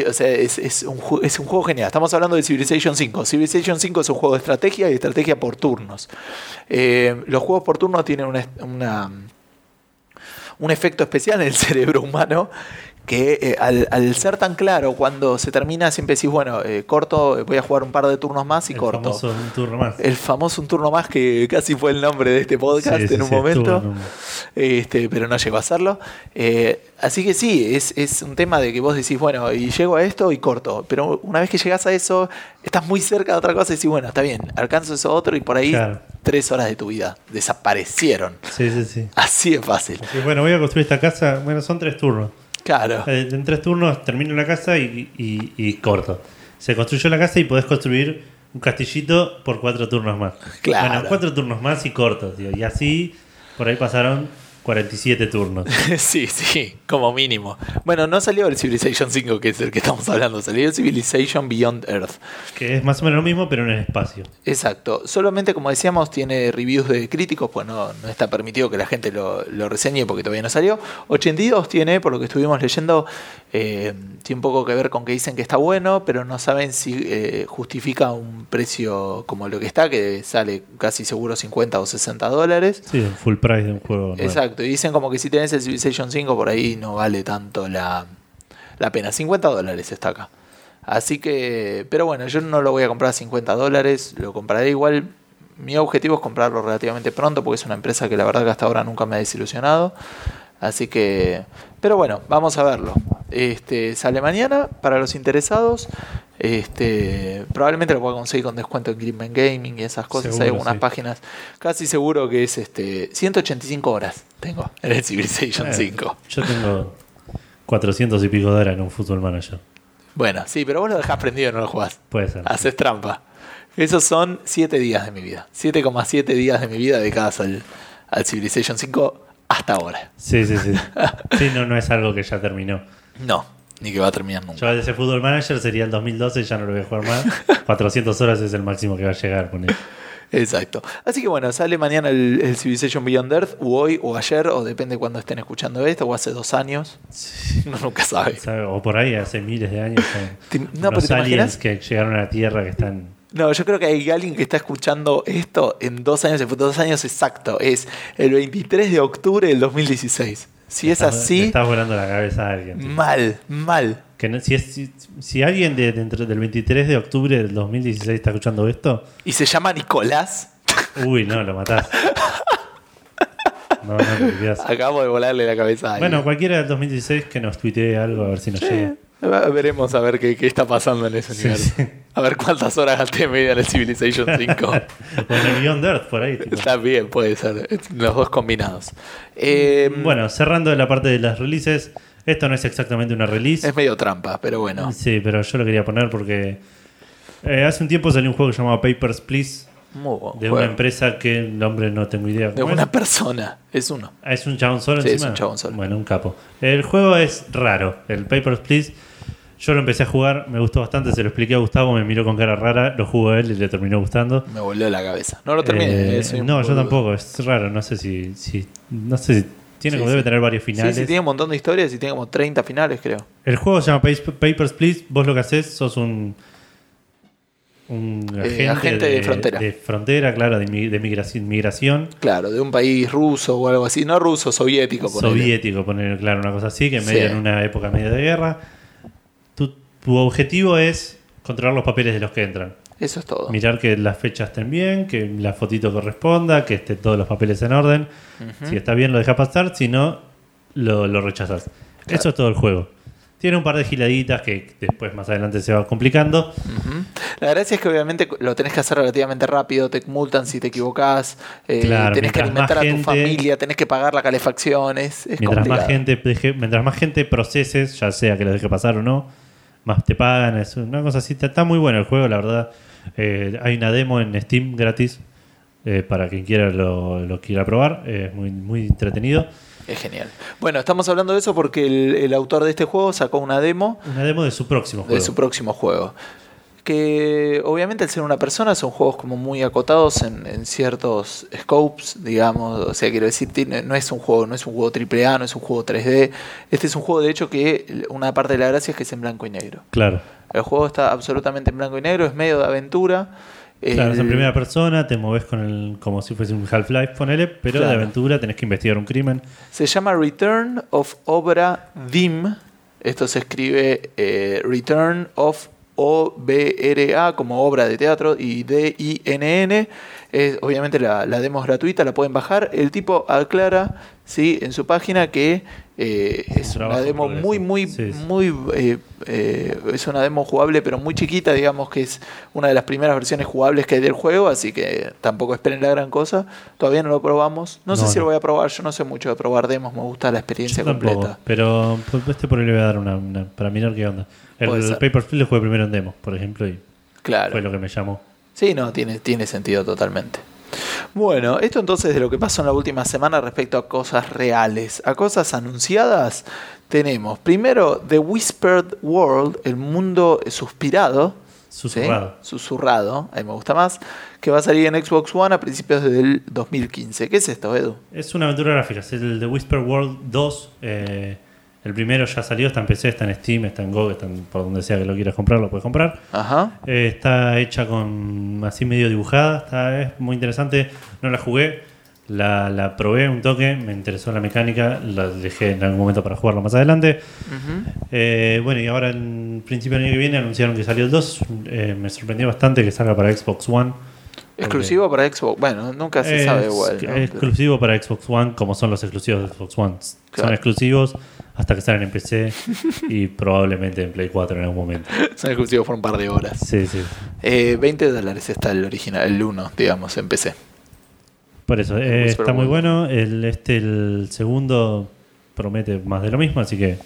[SPEAKER 1] O sea, es, un, juego genial. Estamos hablando de Civilization 5. Civilization 5 es un juego de estrategia y estrategia por turnos. Eh, los juegos por turnos tienen un efecto especial en el cerebro humano que eh, al, al ser tan claro, cuando se termina, siempre decís, bueno, eh, corto, voy a jugar un par de turnos más y
[SPEAKER 2] El
[SPEAKER 1] corto.
[SPEAKER 2] famoso un turno más.
[SPEAKER 1] El famoso un turno más que casi fue el nombre de este podcast
[SPEAKER 2] Sí, sí,
[SPEAKER 1] en un
[SPEAKER 2] sí,
[SPEAKER 1] momento, este, pero no llegó a hacerlo. Eh, así que sí, es, es un tema de que vos decís, bueno, y llego a esto y corto, pero una vez que llegás a eso, estás muy cerca de otra cosa y decís, bueno, está bien, alcanzo eso otro y por ahí
[SPEAKER 2] Claro.
[SPEAKER 1] tres horas de tu vida desaparecieron.
[SPEAKER 2] Sí, sí, sí.
[SPEAKER 1] Así de fácil.
[SPEAKER 2] Bueno, voy a construir esta casa. Bueno, son tres turnos.
[SPEAKER 1] Claro.
[SPEAKER 2] Eh, En tres turnos termino la casa y, y- y corto. Se construyó la casa y podés construir un castillito por cuatro turnos más.
[SPEAKER 1] Claro.
[SPEAKER 2] Bueno, cuatro turnos más y cortos. tío. Y así, por ahí pasaron 47 turnos.
[SPEAKER 1] Sí, sí, como mínimo. Bueno, no salió el Civilization 5, que es el que estamos hablando, salió el Civilization Beyond Earth.
[SPEAKER 2] Que es más o menos lo mismo, pero en el espacio.
[SPEAKER 1] Exacto. Solamente, como decíamos, tiene reviews de críticos, pues no, no está permitido que la gente lo, lo reseñe porque todavía no salió. 82 tiene, por lo que estuvimos leyendo, eh, tiene un poco que ver con que dicen que está bueno, pero no saben si eh, justifica un precio como lo que está, que sale casi seguro 50 o 60 dólares.
[SPEAKER 2] Sí, el full price de un juego.
[SPEAKER 1] Exacto, y dicen como que si tenés el Civilization 5 por ahí no vale tanto la, la pena. 50 dólares está acá. Así que, pero bueno, yo no lo voy a comprar a 50 dólares, lo compraré igual. Mi objetivo es comprarlo relativamente pronto porque es una empresa que la verdad que hasta ahora nunca me ha desilusionado. Así que, pero bueno, vamos a verlo. Este sale mañana para los interesados. Este, probablemente lo pueda conseguir con descuento en Greenman Gaming y esas cosas. Hay algunas
[SPEAKER 2] sí.
[SPEAKER 1] páginas. Casi seguro que es este 185 horas tengo en el Civilization
[SPEAKER 2] Eh,
[SPEAKER 1] 5.
[SPEAKER 2] Yo tengo 400 y pico de horas en un Football Manager.
[SPEAKER 1] Bueno, sí, pero vos lo dejás prendido y no lo jugás.
[SPEAKER 2] Puede ser.
[SPEAKER 1] Haces trampa. Esos son 7 días de mi vida. 7,7 días de mi vida dedicadas al, al Civilization 5 hasta ahora.
[SPEAKER 2] Sí, sí, sí. Sí, no, no es algo que ya terminó.
[SPEAKER 1] No, ni que va a terminar nunca.
[SPEAKER 2] Yo ese Football Manager sería el 2012, ya no lo voy a jugar más. 400 horas es el máximo que va a llegar. poné.
[SPEAKER 1] Exacto. Así que bueno, sale mañana el, el Civilization Beyond Earth, o hoy, o ayer, o depende cuando estén escuchando esto, o hace dos años. Uno nunca sabe.
[SPEAKER 2] O por ahí hace miles de años.
[SPEAKER 1] no, pero ¿te
[SPEAKER 2] aliens
[SPEAKER 1] imaginas?
[SPEAKER 2] que llegaron a la Tierra que están.
[SPEAKER 1] No, yo creo que hay alguien que está escuchando esto en dos años, en dos años exacto. Es el 23 de octubre del 2016. Si es así,
[SPEAKER 2] le está volando la cabeza a alguien. tío.
[SPEAKER 1] mal, mal.
[SPEAKER 2] Que no- si, es- si, si alguien de, del 23 de octubre del 2016 está escuchando esto,
[SPEAKER 1] Y se llama Nicolás.
[SPEAKER 2] uy, no, lo matás. No, no.
[SPEAKER 1] Acabo de volarle la cabeza a alguien.
[SPEAKER 2] Bueno, cualquiera del 2016 que nos tuitee algo a ver si nos llega.
[SPEAKER 1] Veremos a ver qué, qué está pasando en ese
[SPEAKER 2] Sí,
[SPEAKER 1] universo.
[SPEAKER 2] sí.
[SPEAKER 1] A ver cuántas horas gasté media en el Civilization 5.
[SPEAKER 2] O en el Beyond Earth, por ahí. tipo.
[SPEAKER 1] Está bien, puede ser. Los dos combinados. Eh,
[SPEAKER 2] Bueno, cerrando la parte de las releases, esto no es exactamente una release.
[SPEAKER 1] Es medio trampa, pero bueno.
[SPEAKER 2] Sí, pero yo lo quería poner porque eh, hace un tiempo salió un juego que se llamaba Papers, Please,
[SPEAKER 1] Muy buen
[SPEAKER 2] de una empresa que el nombre no tengo idea.
[SPEAKER 1] De una
[SPEAKER 2] es.
[SPEAKER 1] persona. Es uno.
[SPEAKER 2] Ah, ¿Es un chabón solo
[SPEAKER 1] Sí, es
[SPEAKER 2] encima?
[SPEAKER 1] un chabón solo.
[SPEAKER 2] Bueno, un capo. El juego es raro. El Papers, Please. Yo lo empecé a jugar, me gustó bastante, se lo expliqué a Gustavo, me miró con cara rara, lo jugó él y le terminó gustando.
[SPEAKER 1] Me volvió la cabeza. No lo terminé.
[SPEAKER 2] Eh,
[SPEAKER 1] eh, soy
[SPEAKER 2] no, yo tampoco, es raro, no sé si, si no sé si tiene
[SPEAKER 1] Sí,
[SPEAKER 2] como
[SPEAKER 1] sí.
[SPEAKER 2] debe tener varios finales.
[SPEAKER 1] sí, tiene un montón de historias y tiene como 30 finales, creo.
[SPEAKER 2] El juego se llama Pa- Papers, Please. Vos lo que haces sos un. Un agente,
[SPEAKER 1] Eh, agente de frontera.
[SPEAKER 2] De frontera, claro, de, mi- de migración,
[SPEAKER 1] Claro, de un país ruso o algo así. No ruso, soviético.
[SPEAKER 2] soviético, poner claro, una cosa así, que medio en una época media de guerra. Tu, objetivo es controlar los papeles de los que entran.
[SPEAKER 1] Eso es todo.
[SPEAKER 2] Mirar que las fechas estén bien, que la fotito corresponda, que estén todos los papeles en orden. Si está bien, lo dejas pasar, si no, lo, lo rechazas.
[SPEAKER 1] Claro.
[SPEAKER 2] Eso es todo el juego. Tiene un par de giladitas que después más adelante se va complicando.
[SPEAKER 1] La gracia es que obviamente lo tenés que hacer relativamente rápido, te multan si te equivocás, eh,
[SPEAKER 2] Claro,
[SPEAKER 1] tenés que alimentar a tu
[SPEAKER 2] gente-
[SPEAKER 1] familia, tenés que pagar la calefacción, es, es
[SPEAKER 2] Mientras más, gente mientras más gente proceses, ya sea que lo deje pasar o no, más te pagan. Es una cosa así. Está, está muy bueno el juego, la verdad. Eh, hay una demo en Steam gratis eh, para quien quiera lo, lo quiera probar. Eh, Es muy, muy entretenido.
[SPEAKER 1] Es genial. Bueno, estamos hablando de eso porque el, el autor de este juego sacó una demo
[SPEAKER 2] Una demo de su próximo juego.
[SPEAKER 1] de su próximo juego. Que obviamente al ser una persona son juegos como muy acotados en, en ciertos scopes, digamos, o sea, quiero decir, tiene- no es un juego, no es un juego AAA, no es un juego 3D, este es un juego de hecho que una parte de la gracia es que es en blanco y negro.
[SPEAKER 2] Claro.
[SPEAKER 1] El juego está absolutamente en blanco y negro, es medio de aventura.
[SPEAKER 2] Claro, es en
[SPEAKER 1] El-
[SPEAKER 2] primera persona, te moves con el, como si fuese un Half-Life, ponele, pero de aventura tenés que investigar un crimen.
[SPEAKER 1] Se llama Return of Obra Dim. Esto se escribe eh, Return of O-B-R-A como obra de teatro y D-I-N-N. Es, obviamente la, la demo es gratuita, la pueden bajar. El tipo aclara ¿sí? en su página que eh, es una demo muy, muy,
[SPEAKER 2] Sí, sí.
[SPEAKER 1] muy... eh, eh, es una demo jugable pero muy chiquita, digamos que es una de las primeras versiones jugables que hay del juego, así que tampoco esperen la gran cosa. Todavía no lo probamos. No, sé
[SPEAKER 2] No,
[SPEAKER 1] si lo voy a probar, yo no sé mucho de probar demos, me gusta la experiencia
[SPEAKER 2] Yo tampoco,
[SPEAKER 1] completa.
[SPEAKER 2] pero pues, este por ahí le voy a dar una, una- para mirar qué onda. El, el. Paper lo jugué primero en demo, por ejemplo, y
[SPEAKER 1] Claro.
[SPEAKER 2] fue lo que me llamó.
[SPEAKER 1] Sí, no, tiene, tiene sentido totalmente. Bueno, esto entonces de lo que pasó en la última semana respecto a cosas reales, a cosas anunciadas, tenemos primero The Whispered World, el mundo suspirado. ¿sí?
[SPEAKER 2] Susurrado.
[SPEAKER 1] Susurrado, ahí me gusta más, que va a salir en Xbox One a principios del 2015. ¿Qué es esto, Edu?
[SPEAKER 2] Es una aventura gráfica, es el de Whisper World 2. eh, el primero ya salió, está en PC, está en Steam, está en GOG, está en- por donde sea que lo quieras comprar, lo puedes comprar.
[SPEAKER 1] Ajá.
[SPEAKER 2] Eh, está hecha con así medio dibujada, está, es muy interesante. No la jugué, la, la probé un toque, me interesó la mecánica, la dejé en algún momento para jugarlo más adelante. Eh, bueno, y ahora en principio del año que viene anunciaron que salió el 2. Eh, me sorprendió bastante que salga para Xbox One.
[SPEAKER 1] Exclusivo para Xbox. Bueno, nunca se
[SPEAKER 2] Es
[SPEAKER 1] sabe igual. ¿no?
[SPEAKER 2] exclusivo para Xbox One, como son los exclusivos de Xbox One.
[SPEAKER 1] Claro.
[SPEAKER 2] Son exclusivos hasta que salen en PC y probablemente en Play 4 en algún momento.
[SPEAKER 1] Son exclusivos por un par de horas.
[SPEAKER 2] Sí, sí.
[SPEAKER 1] Eh, 20 dólares está el original, el 1, digamos, en PC.
[SPEAKER 2] Por eso, eh, está muy bueno. El, este, el segundo, promete más de lo mismo, así que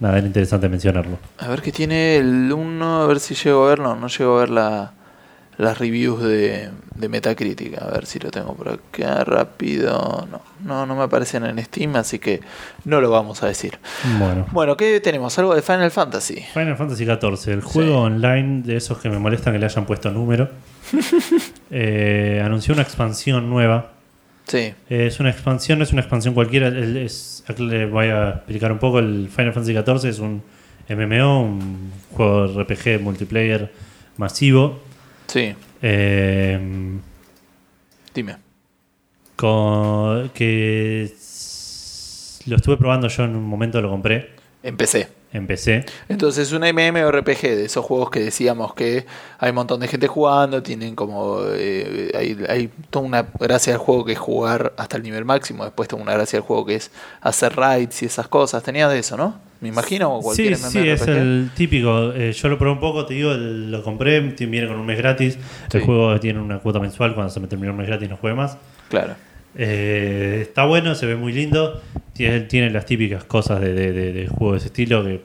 [SPEAKER 2] nada, era interesante mencionarlo.
[SPEAKER 1] A ver qué tiene el 1, a ver si llego a ver. No, no llego a ver la, las reviews de, de Metacritic. A ver si lo tengo por acá rápido. No, no, no me aparecen en Steam, así que no lo vamos a decir.
[SPEAKER 2] Bueno.
[SPEAKER 1] Bueno, ¿qué tenemos? Algo de Final Fantasy.
[SPEAKER 2] Final Fantasy XIV, el juego online de esos que me molestan que le hayan puesto número. eh, anunció una expansión nueva.
[SPEAKER 1] Sí,
[SPEAKER 2] Eh, es una expansión, no es una expansión cualquiera. es- aquí le voy a explicar un poco. El Final Fantasy XIV es un MMO, un juego RPG multiplayer masivo.
[SPEAKER 1] Sí,
[SPEAKER 2] eh,
[SPEAKER 1] dime.
[SPEAKER 2] con- que lo estuve probando yo en un momento, lo compré.
[SPEAKER 1] Empecé.
[SPEAKER 2] Empecé.
[SPEAKER 1] Entonces, un MMORPG de esos juegos que decíamos que hay un montón de gente jugando, tienen como. eh, hay, hay toda una gracia del juego que es jugar hasta el nivel máximo, después toda una gracia del juego que es hacer raids y esas cosas. Tenía de eso, ¿no? Me imagino, o
[SPEAKER 2] Sí,
[SPEAKER 1] cualquier
[SPEAKER 2] sí, es
[SPEAKER 1] MMORPG.
[SPEAKER 2] el típico. eh, yo lo probé un poco, te digo, lo compré, viene con un mes gratis. El juego tiene una cuota mensual, cuando se me terminó el mes gratis no juegue más.
[SPEAKER 1] Claro.
[SPEAKER 2] Eh, está bueno, se ve muy lindo. Tiene, tiene las típicas cosas de, de, de- de juego de ese estilo que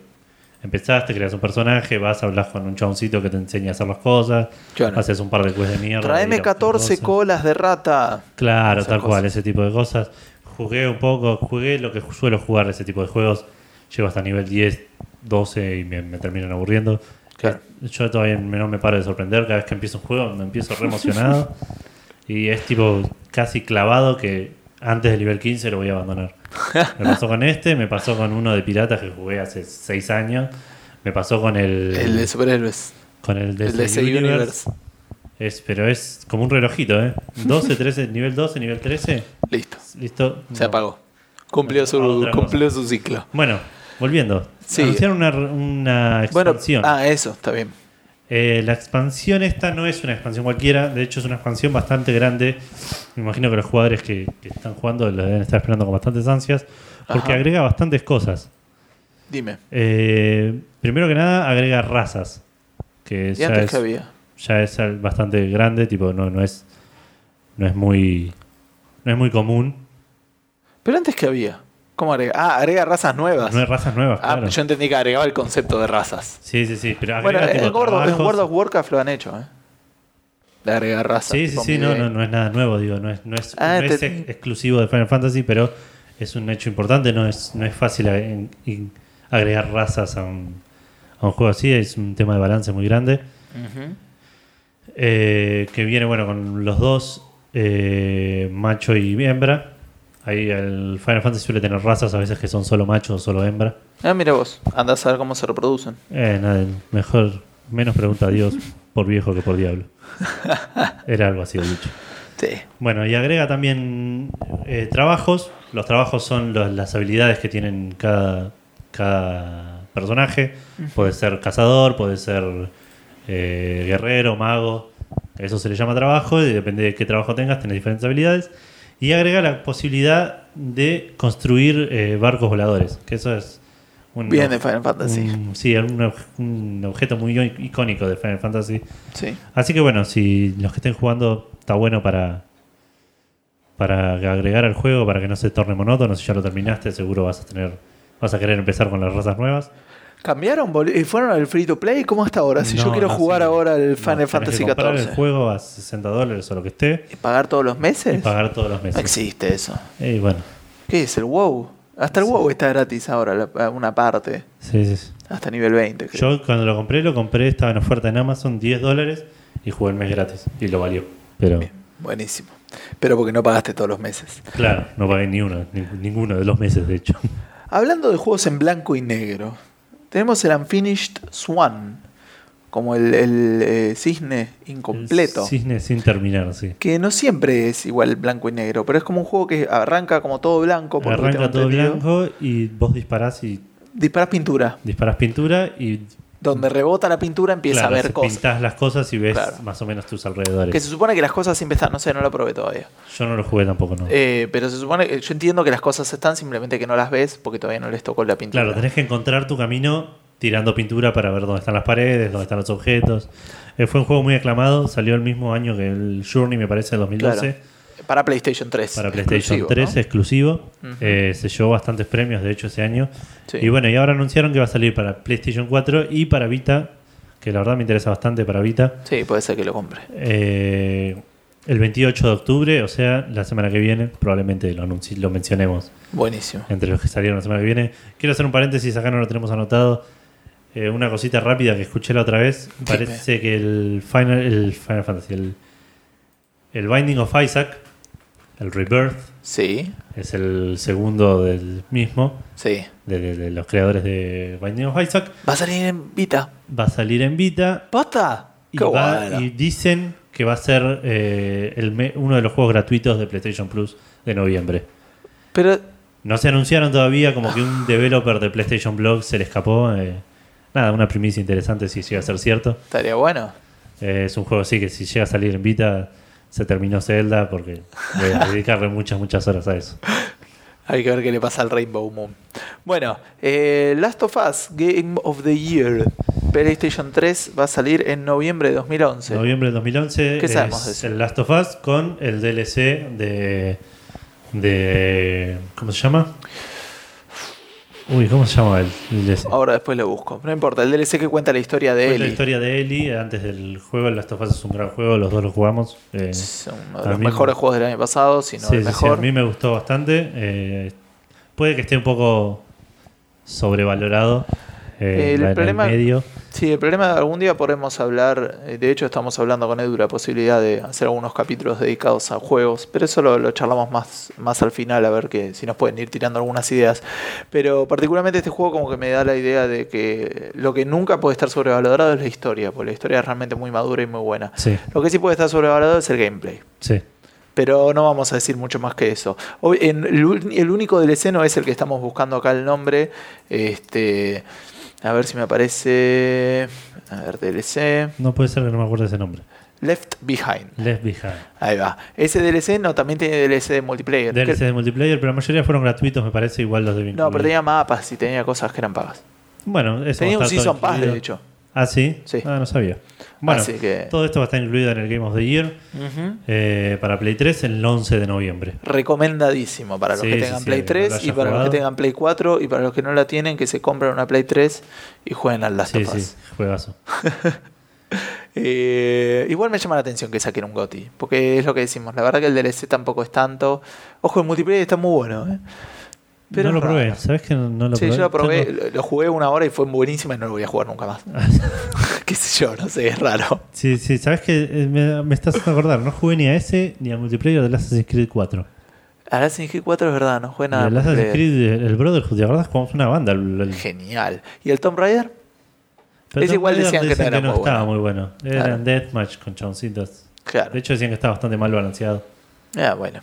[SPEAKER 2] empezaste, creas un personaje, vas, hablas con un chaboncito que te enseña a hacer las cosas,
[SPEAKER 1] Claro.
[SPEAKER 2] haces un par de quests de mierda.
[SPEAKER 1] Traeme
[SPEAKER 2] ir a buscar
[SPEAKER 1] 14
[SPEAKER 2] cosas.
[SPEAKER 1] colas de rata.
[SPEAKER 2] Claro, tal cual, ese tipo de cosas. Jugué un poco, jugué lo que suelo jugar ese tipo de juegos. Llego hasta nivel 10, 12 y me, me terminan aburriendo.
[SPEAKER 1] Claro.
[SPEAKER 2] Yo todavía no me paro de sorprender cada vez que empiezo un juego, me empiezo re emocionado. y es tipo casi clavado que antes del nivel 15 lo voy a abandonar. Me pasó con este, me pasó con uno de piratas que jugué hace 6 años. Me pasó con el,
[SPEAKER 1] El de superhéroes.
[SPEAKER 2] con el
[SPEAKER 1] El de
[SPEAKER 2] DC
[SPEAKER 1] ese universe.
[SPEAKER 2] Es, pero es como un relojito, ¿eh? 12, 13, nivel 12, nivel 13.
[SPEAKER 1] Listo.
[SPEAKER 2] Listo.
[SPEAKER 1] Se
[SPEAKER 2] No.
[SPEAKER 1] apagó. Cumplió su,
[SPEAKER 2] Otra cosa.
[SPEAKER 1] cumplió su ciclo.
[SPEAKER 2] Bueno, volviendo.
[SPEAKER 1] Sí.
[SPEAKER 2] Anunciaron una, una
[SPEAKER 1] Bueno,
[SPEAKER 2] expansión.
[SPEAKER 1] ah, eso, está bien.
[SPEAKER 2] Eh, la expansión esta no es una expansión cualquiera, de hecho es una expansión bastante grande. Me imagino que los jugadores que, que están jugando lo deben estar esperando con bastantes ansias, porque
[SPEAKER 1] Ajá.
[SPEAKER 2] agrega bastantes cosas.
[SPEAKER 1] Dime.
[SPEAKER 2] Eh, primero que nada, agrega razas, que
[SPEAKER 1] ¿Y
[SPEAKER 2] ya
[SPEAKER 1] antes
[SPEAKER 2] es,
[SPEAKER 1] qué había?
[SPEAKER 2] ya es bastante grande, tipo no, no es no es muy no es muy común.
[SPEAKER 1] Pero antes qué había. ¿Cómo agrega? Ah, agrega razas nuevas.
[SPEAKER 2] No hay razas nuevas,
[SPEAKER 1] ah,
[SPEAKER 2] claro.
[SPEAKER 1] yo entendí que agregaba el concepto de razas.
[SPEAKER 2] Sí, sí, sí, pero
[SPEAKER 1] Bueno, en World, en. World of Warcraft lo han hecho, ¿eh? De agregar razas.
[SPEAKER 2] Sí, sí, sí, no, no, no es nada nuevo, digo, no es, no es,
[SPEAKER 1] Ah,
[SPEAKER 2] no es
[SPEAKER 1] te-
[SPEAKER 2] ex- exclusivo de Final Fantasy, pero es un hecho importante, no es, no es fácil en- agregar razas a un, a un juego así, es un tema de balance muy grande. eh, que viene bueno con los dos, eh, macho y hembra. Ahí el Final Fantasy suele tener razas a veces que son solo macho o solo hembra.
[SPEAKER 1] Ah, mira vos, andás a ver cómo se reproducen.
[SPEAKER 2] Eh, nada, mejor, menos pregunta a Dios por viejo que por diablo. Era algo así el dicho.
[SPEAKER 1] Sí.
[SPEAKER 2] Bueno, y agrega también eh, trabajos. Los trabajos son los- las habilidades que tienen cada, cada personaje. Puede ser cazador, puede ser eh, guerrero, mago. Eso se le llama trabajo y depende de qué trabajo tengas, tenés diferentes habilidades. Y agrega la posibilidad de construir eh, barcos voladores, que eso es un,
[SPEAKER 1] Bien de Final Fantasy.
[SPEAKER 2] un- sí, un objeto muy icónico de Final Fantasy.
[SPEAKER 1] Sí.
[SPEAKER 2] Así que bueno, si los que estén jugando está bueno para para agregar al juego, para que no se torne monótono, si ya lo terminaste, seguro vas a tener vas a querer empezar con las razas nuevas.
[SPEAKER 1] ¿Cambiaron? Eh, ¿Fueron al free to play? ¿Cómo está ahora? Si yo quiero
[SPEAKER 2] no,
[SPEAKER 1] jugar
[SPEAKER 2] sí.
[SPEAKER 1] ahora el
[SPEAKER 2] No,
[SPEAKER 1] Final Fantasy
[SPEAKER 2] que comprar el
[SPEAKER 1] XIV.
[SPEAKER 2] juego a 60 dólares o lo que esté
[SPEAKER 1] ¿Y pagar todos los
[SPEAKER 2] y
[SPEAKER 1] meses?
[SPEAKER 2] pagar todos los
[SPEAKER 1] No
[SPEAKER 2] meses.
[SPEAKER 1] existe eso.
[SPEAKER 2] Y bueno,
[SPEAKER 1] ¿Qué es? ¿El WoW? Hasta el WoW está gratis ahora, la- una parte.
[SPEAKER 2] sí, sí, sí.
[SPEAKER 1] Hasta nivel 20, creo.
[SPEAKER 2] Yo cuando lo compré, lo compré, estaba en oferta en Amazon, 10 dólares y jugué el mes gratis y lo valió. Pero
[SPEAKER 1] Bien, buenísimo. Pero porque no pagaste todos los meses.
[SPEAKER 2] claro, no pagué ni uno, ni- ninguno de los meses de hecho.
[SPEAKER 1] Hablando de juegos en blanco y negro, tenemos el Unfinished Swan, como el, el, eh, cisne incompleto.
[SPEAKER 2] El Cisne sin terminar, sí.
[SPEAKER 1] Que no siempre es igual blanco y negro, pero es como un juego que arranca como todo blanco.
[SPEAKER 2] Arranca todo
[SPEAKER 1] entendido.
[SPEAKER 2] blanco y vos disparás y
[SPEAKER 1] Disparas pintura.
[SPEAKER 2] disparás pintura y
[SPEAKER 1] Donde rebota la pintura empieza
[SPEAKER 2] claro,
[SPEAKER 1] a ver cosas.
[SPEAKER 2] pintás las cosas y ves
[SPEAKER 1] Claro.
[SPEAKER 2] más o menos tus alrededores.
[SPEAKER 1] Que se supone que las cosas siempre están, no sé, no lo probé todavía.
[SPEAKER 2] Yo no lo jugué tampoco, ¿no?
[SPEAKER 1] Eh, pero se supone que yo entiendo que las cosas están, simplemente que no las ves porque todavía no les tocó la pintura.
[SPEAKER 2] Claro, tenés que encontrar tu camino tirando pintura para ver dónde están las paredes, dónde están los objetos. Eh, fue un juego muy aclamado, salió el mismo año que el Journey, me parece, en 2012.
[SPEAKER 1] Claro. Para PlayStation 3.
[SPEAKER 2] Para PlayStation
[SPEAKER 1] exclusivo,
[SPEAKER 2] 3
[SPEAKER 1] ¿no?
[SPEAKER 2] exclusivo. Eh, se llevó bastantes premios, de hecho, ese año.
[SPEAKER 1] Sí.
[SPEAKER 2] Y bueno, y ahora anunciaron que va a salir para PlayStation 4 y para Vita, que la verdad me interesa bastante para Vita.
[SPEAKER 1] Sí, puede ser que lo compre.
[SPEAKER 2] Eh, el 28 de octubre, o sea, la semana que viene, probablemente lo, lo mencionemos
[SPEAKER 1] Buenísimo.
[SPEAKER 2] entre los que salieron la semana que viene. Quiero hacer un paréntesis, acá no lo tenemos anotado. Eh, una cosita rápida que escuché la otra vez. Parece que el Final, el Final Fantasy, el, el Binding of Isaac, el Rebirth,
[SPEAKER 1] Sí,
[SPEAKER 2] es el segundo del mismo,
[SPEAKER 1] sí.
[SPEAKER 2] de, de- de los creadores de Binding of Isaac.
[SPEAKER 1] Va a salir en Vita.
[SPEAKER 2] Va a salir en Vita
[SPEAKER 1] ¿Posta?
[SPEAKER 2] y,
[SPEAKER 1] Qué
[SPEAKER 2] va-
[SPEAKER 1] bueno.
[SPEAKER 2] y dicen que va a ser eh, el uno de los juegos gratuitos de PlayStation Plus de noviembre.
[SPEAKER 1] Pero,
[SPEAKER 2] No se anunciaron todavía, como que un developer de PlayStation Blog se le escapó. eh, nada, una primicia interesante si llega a ser cierto.
[SPEAKER 1] estaría bueno.
[SPEAKER 2] Eh, es un juego así que si llega a salir en Vita, se terminó Zelda porque voy a dedicarle muchas, muchas horas a eso.
[SPEAKER 1] Hay que ver qué le pasa al Rainbow Moon. Bueno, eh, Last of Us Game of the Year. PlayStation 3 va a salir en noviembre de 2011.
[SPEAKER 2] Noviembre de 2011
[SPEAKER 1] ¿Qué sabemos de
[SPEAKER 2] es
[SPEAKER 1] eso?
[SPEAKER 2] el Last of Us con el DLC de, de... ¿Cómo se llama? Uy, ¿cómo se llama el DLC?
[SPEAKER 1] Ahora después lo busco. No importa, el DLC que cuenta la historia de
[SPEAKER 2] Fue la historia de Ellie antes del juego. El Last of Us es un gran juego, los dos lo jugamos. eh,
[SPEAKER 1] Es uno de los mejores juegos del año pasado, si no
[SPEAKER 2] Sí,
[SPEAKER 1] el
[SPEAKER 2] sí, sí,
[SPEAKER 1] mejor.
[SPEAKER 2] a mí me gustó bastante. eh, puede que esté un poco sobrevalorado. Eh,
[SPEAKER 1] El
[SPEAKER 2] en
[SPEAKER 1] problema-
[SPEAKER 2] medio.
[SPEAKER 1] Sí, el problema algún día podremos hablar, eh, de hecho estamos hablando con Edu la posibilidad de hacer algunos capítulos dedicados a juegos, pero eso lo, lo charlamos más, más al final, a ver que si nos pueden ir tirando algunas ideas. Pero particularmente este juego como que me da la idea de que lo que nunca puede estar sobrevalorado es la historia, porque la historia es realmente muy madura y muy buena.
[SPEAKER 2] Sí,
[SPEAKER 1] Lo que sí puede estar sobrevalorado es el gameplay.
[SPEAKER 2] sí.
[SPEAKER 1] Pero no vamos a decir mucho más que eso. El, único DLC no es el que estamos buscando acá el nombre. Este, a ver si me aparece. A ver, DLC.
[SPEAKER 2] No puede ser que no me acuerde ese nombre.
[SPEAKER 1] Left Behind.
[SPEAKER 2] Left Behind.
[SPEAKER 1] Ahí va. Ese DLC no, también tiene DLC de multiplayer.
[SPEAKER 2] DLC de multiplayer, pero la mayoría fueron gratuitos, me parece, igual los de
[SPEAKER 1] no, pero tenía mapas y tenía cosas que eran pagas.
[SPEAKER 2] Bueno, eso
[SPEAKER 1] Tenía un Season Pass, de hecho.
[SPEAKER 2] Ah, sí.
[SPEAKER 1] Sí.
[SPEAKER 2] Ah, no sabía. Bueno,
[SPEAKER 1] Así que-
[SPEAKER 2] todo esto va a estar incluido en el Game of the Year eh, para Play 3 el 11 de noviembre.
[SPEAKER 1] Recomendadísimo para los
[SPEAKER 2] Sí,
[SPEAKER 1] que
[SPEAKER 2] sí,
[SPEAKER 1] tengan
[SPEAKER 2] sí,
[SPEAKER 1] Play
[SPEAKER 2] alguien que no
[SPEAKER 1] 3
[SPEAKER 2] lo
[SPEAKER 1] y para los que tengan Play 4 y para los que no la tienen que se compren una Play 3 y jueguen al Last
[SPEAKER 2] Sí,
[SPEAKER 1] of Us.
[SPEAKER 2] sí, juegazo.
[SPEAKER 1] Eh, igual me llama la atención que saquen un GOTI, porque es lo que decimos, la verdad que el DLC tampoco es tanto. Ojo, el multiplayer está muy bueno, ¿eh? Pero
[SPEAKER 2] no lo probé. ¿sabes que no, no lo
[SPEAKER 1] sí,
[SPEAKER 2] probé?
[SPEAKER 1] yo lo probé, lo- lo jugué una hora y fue buenísima y no lo voy a jugar nunca más. qué sé yo, no sé, es raro.
[SPEAKER 2] Sí, sí, sabes que me, me estás haciendo acordar, no jugué ni a ese ni al multiplayer de Assassin's Creed 4.
[SPEAKER 1] Assassin's Creed 4 es verdad, no juega
[SPEAKER 2] Y
[SPEAKER 1] nada.
[SPEAKER 2] el Assassin's. Creed, el Brotherhood, ¿te acordás? Como una banda. El, el-
[SPEAKER 1] Genial. ¿Y el Tomb Raider?
[SPEAKER 2] pero
[SPEAKER 1] es igual
[SPEAKER 2] Tomb
[SPEAKER 1] decían
[SPEAKER 2] Raider
[SPEAKER 1] que no era
[SPEAKER 2] estaba
[SPEAKER 1] bueno.
[SPEAKER 2] muy bueno. Eran
[SPEAKER 1] Claro.
[SPEAKER 2] Deathmatch con choncitos.
[SPEAKER 1] Claro.
[SPEAKER 2] De hecho decían que estaba bastante mal balanceado.
[SPEAKER 1] Ah, bueno.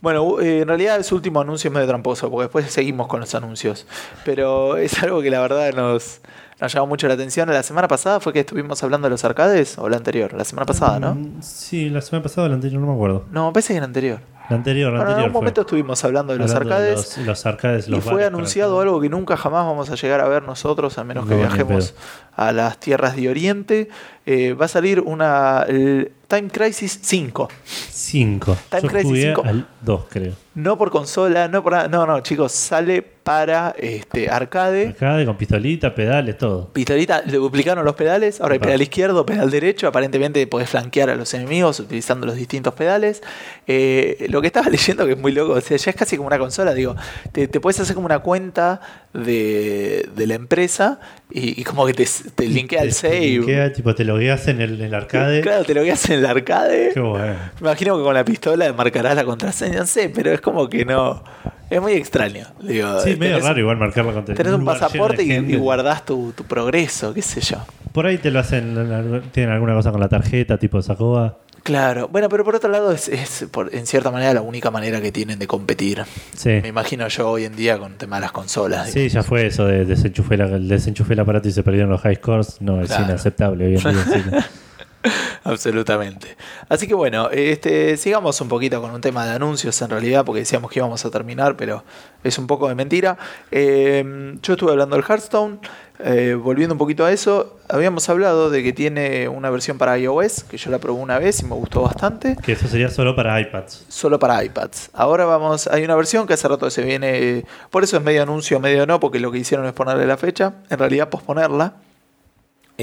[SPEAKER 1] Bueno, eh, en realidad su último anuncio es medio tramposo, porque después seguimos con los anuncios. Pero es algo que la verdad nos, nos llamó mucho la atención. La semana pasada fue que estuvimos hablando de los arcades, o la anterior, la semana pasada, ¿no?
[SPEAKER 2] Mm, Sí, la semana pasada o la anterior, no me acuerdo.
[SPEAKER 1] No, parece que la anterior.
[SPEAKER 2] La anterior, la
[SPEAKER 1] Bueno, en
[SPEAKER 2] anterior.
[SPEAKER 1] algún
[SPEAKER 2] fue.
[SPEAKER 1] momento estuvimos hablando de los
[SPEAKER 2] Hablando de
[SPEAKER 1] arcades.
[SPEAKER 2] los, los arcades,
[SPEAKER 1] Y
[SPEAKER 2] los
[SPEAKER 1] fue
[SPEAKER 2] bares con
[SPEAKER 1] anunciado algo que nunca jamás vamos a llegar a ver nosotros, a menos que
[SPEAKER 2] No,
[SPEAKER 1] viajemos a las tierras de Oriente. Eh, va a salir una el Time Crisis 5.
[SPEAKER 2] 5.
[SPEAKER 1] Time
[SPEAKER 2] Yo
[SPEAKER 1] Crisis
[SPEAKER 2] jugué
[SPEAKER 1] 5.
[SPEAKER 2] al 2, creo.
[SPEAKER 1] No por consola, no por nada. No, no, chicos, sale para este arcade.
[SPEAKER 2] Arcade con pistolita, pedales, todo.
[SPEAKER 1] Pistolita, le duplicaron los pedales. Ahora hay pedal izquierdo, pedal derecho. Aparentemente podés flanquear a los enemigos utilizando los distintos pedales. Eh, lo que estaba leyendo que es muy loco, o sea, ya es casi como una consola. Digo, te, te puedes hacer como una cuenta de, de la empresa y, y como que te, te linkea el
[SPEAKER 2] Te- te
[SPEAKER 1] save.
[SPEAKER 2] linkea, tipo, te logueas en el, en el arcade.
[SPEAKER 1] Claro, te lo guías en el arcade.
[SPEAKER 2] Qué bueno.
[SPEAKER 1] Me imagino que con la pistola marcarás la contraseña, no sé, pero es como que no. Es muy extraño. Digo,
[SPEAKER 2] Sí, medio raro igual marcarla con
[SPEAKER 1] Tenés un pasaporte y, y guardás tu, tu progreso, qué sé yo.
[SPEAKER 2] Por ahí te lo hacen, tienen alguna cosa con la tarjeta, tipo Sacoa.
[SPEAKER 1] Claro, bueno, pero por otro lado es, es por- en cierta manera la única manera que tienen de competir.
[SPEAKER 2] Sí.
[SPEAKER 1] Me imagino yo hoy en día con el tema de las consolas.
[SPEAKER 2] Sí, ya fue eso de desenchufé, la, desenchufé el aparato y se perdieron los high scores. No, es inaceptable hoy en día.
[SPEAKER 1] Absolutamente. Así que bueno, este, sigamos un poquito con un tema de anuncios en realidad, porque decíamos que íbamos a terminar, pero es un poco de mentira. Eh, yo estuve hablando del Hearthstone, eh, volviendo un poquito a eso, habíamos hablado de que tiene una versión para iOS, que yo la probé una vez y me gustó bastante.
[SPEAKER 2] Que eso sería solo para iPads.
[SPEAKER 1] Solo para iPads. Ahora vamos, hay una versión que hace rato se viene, por eso es medio anuncio, medio no, porque lo que hicieron es ponerle la fecha, en realidad posponerla.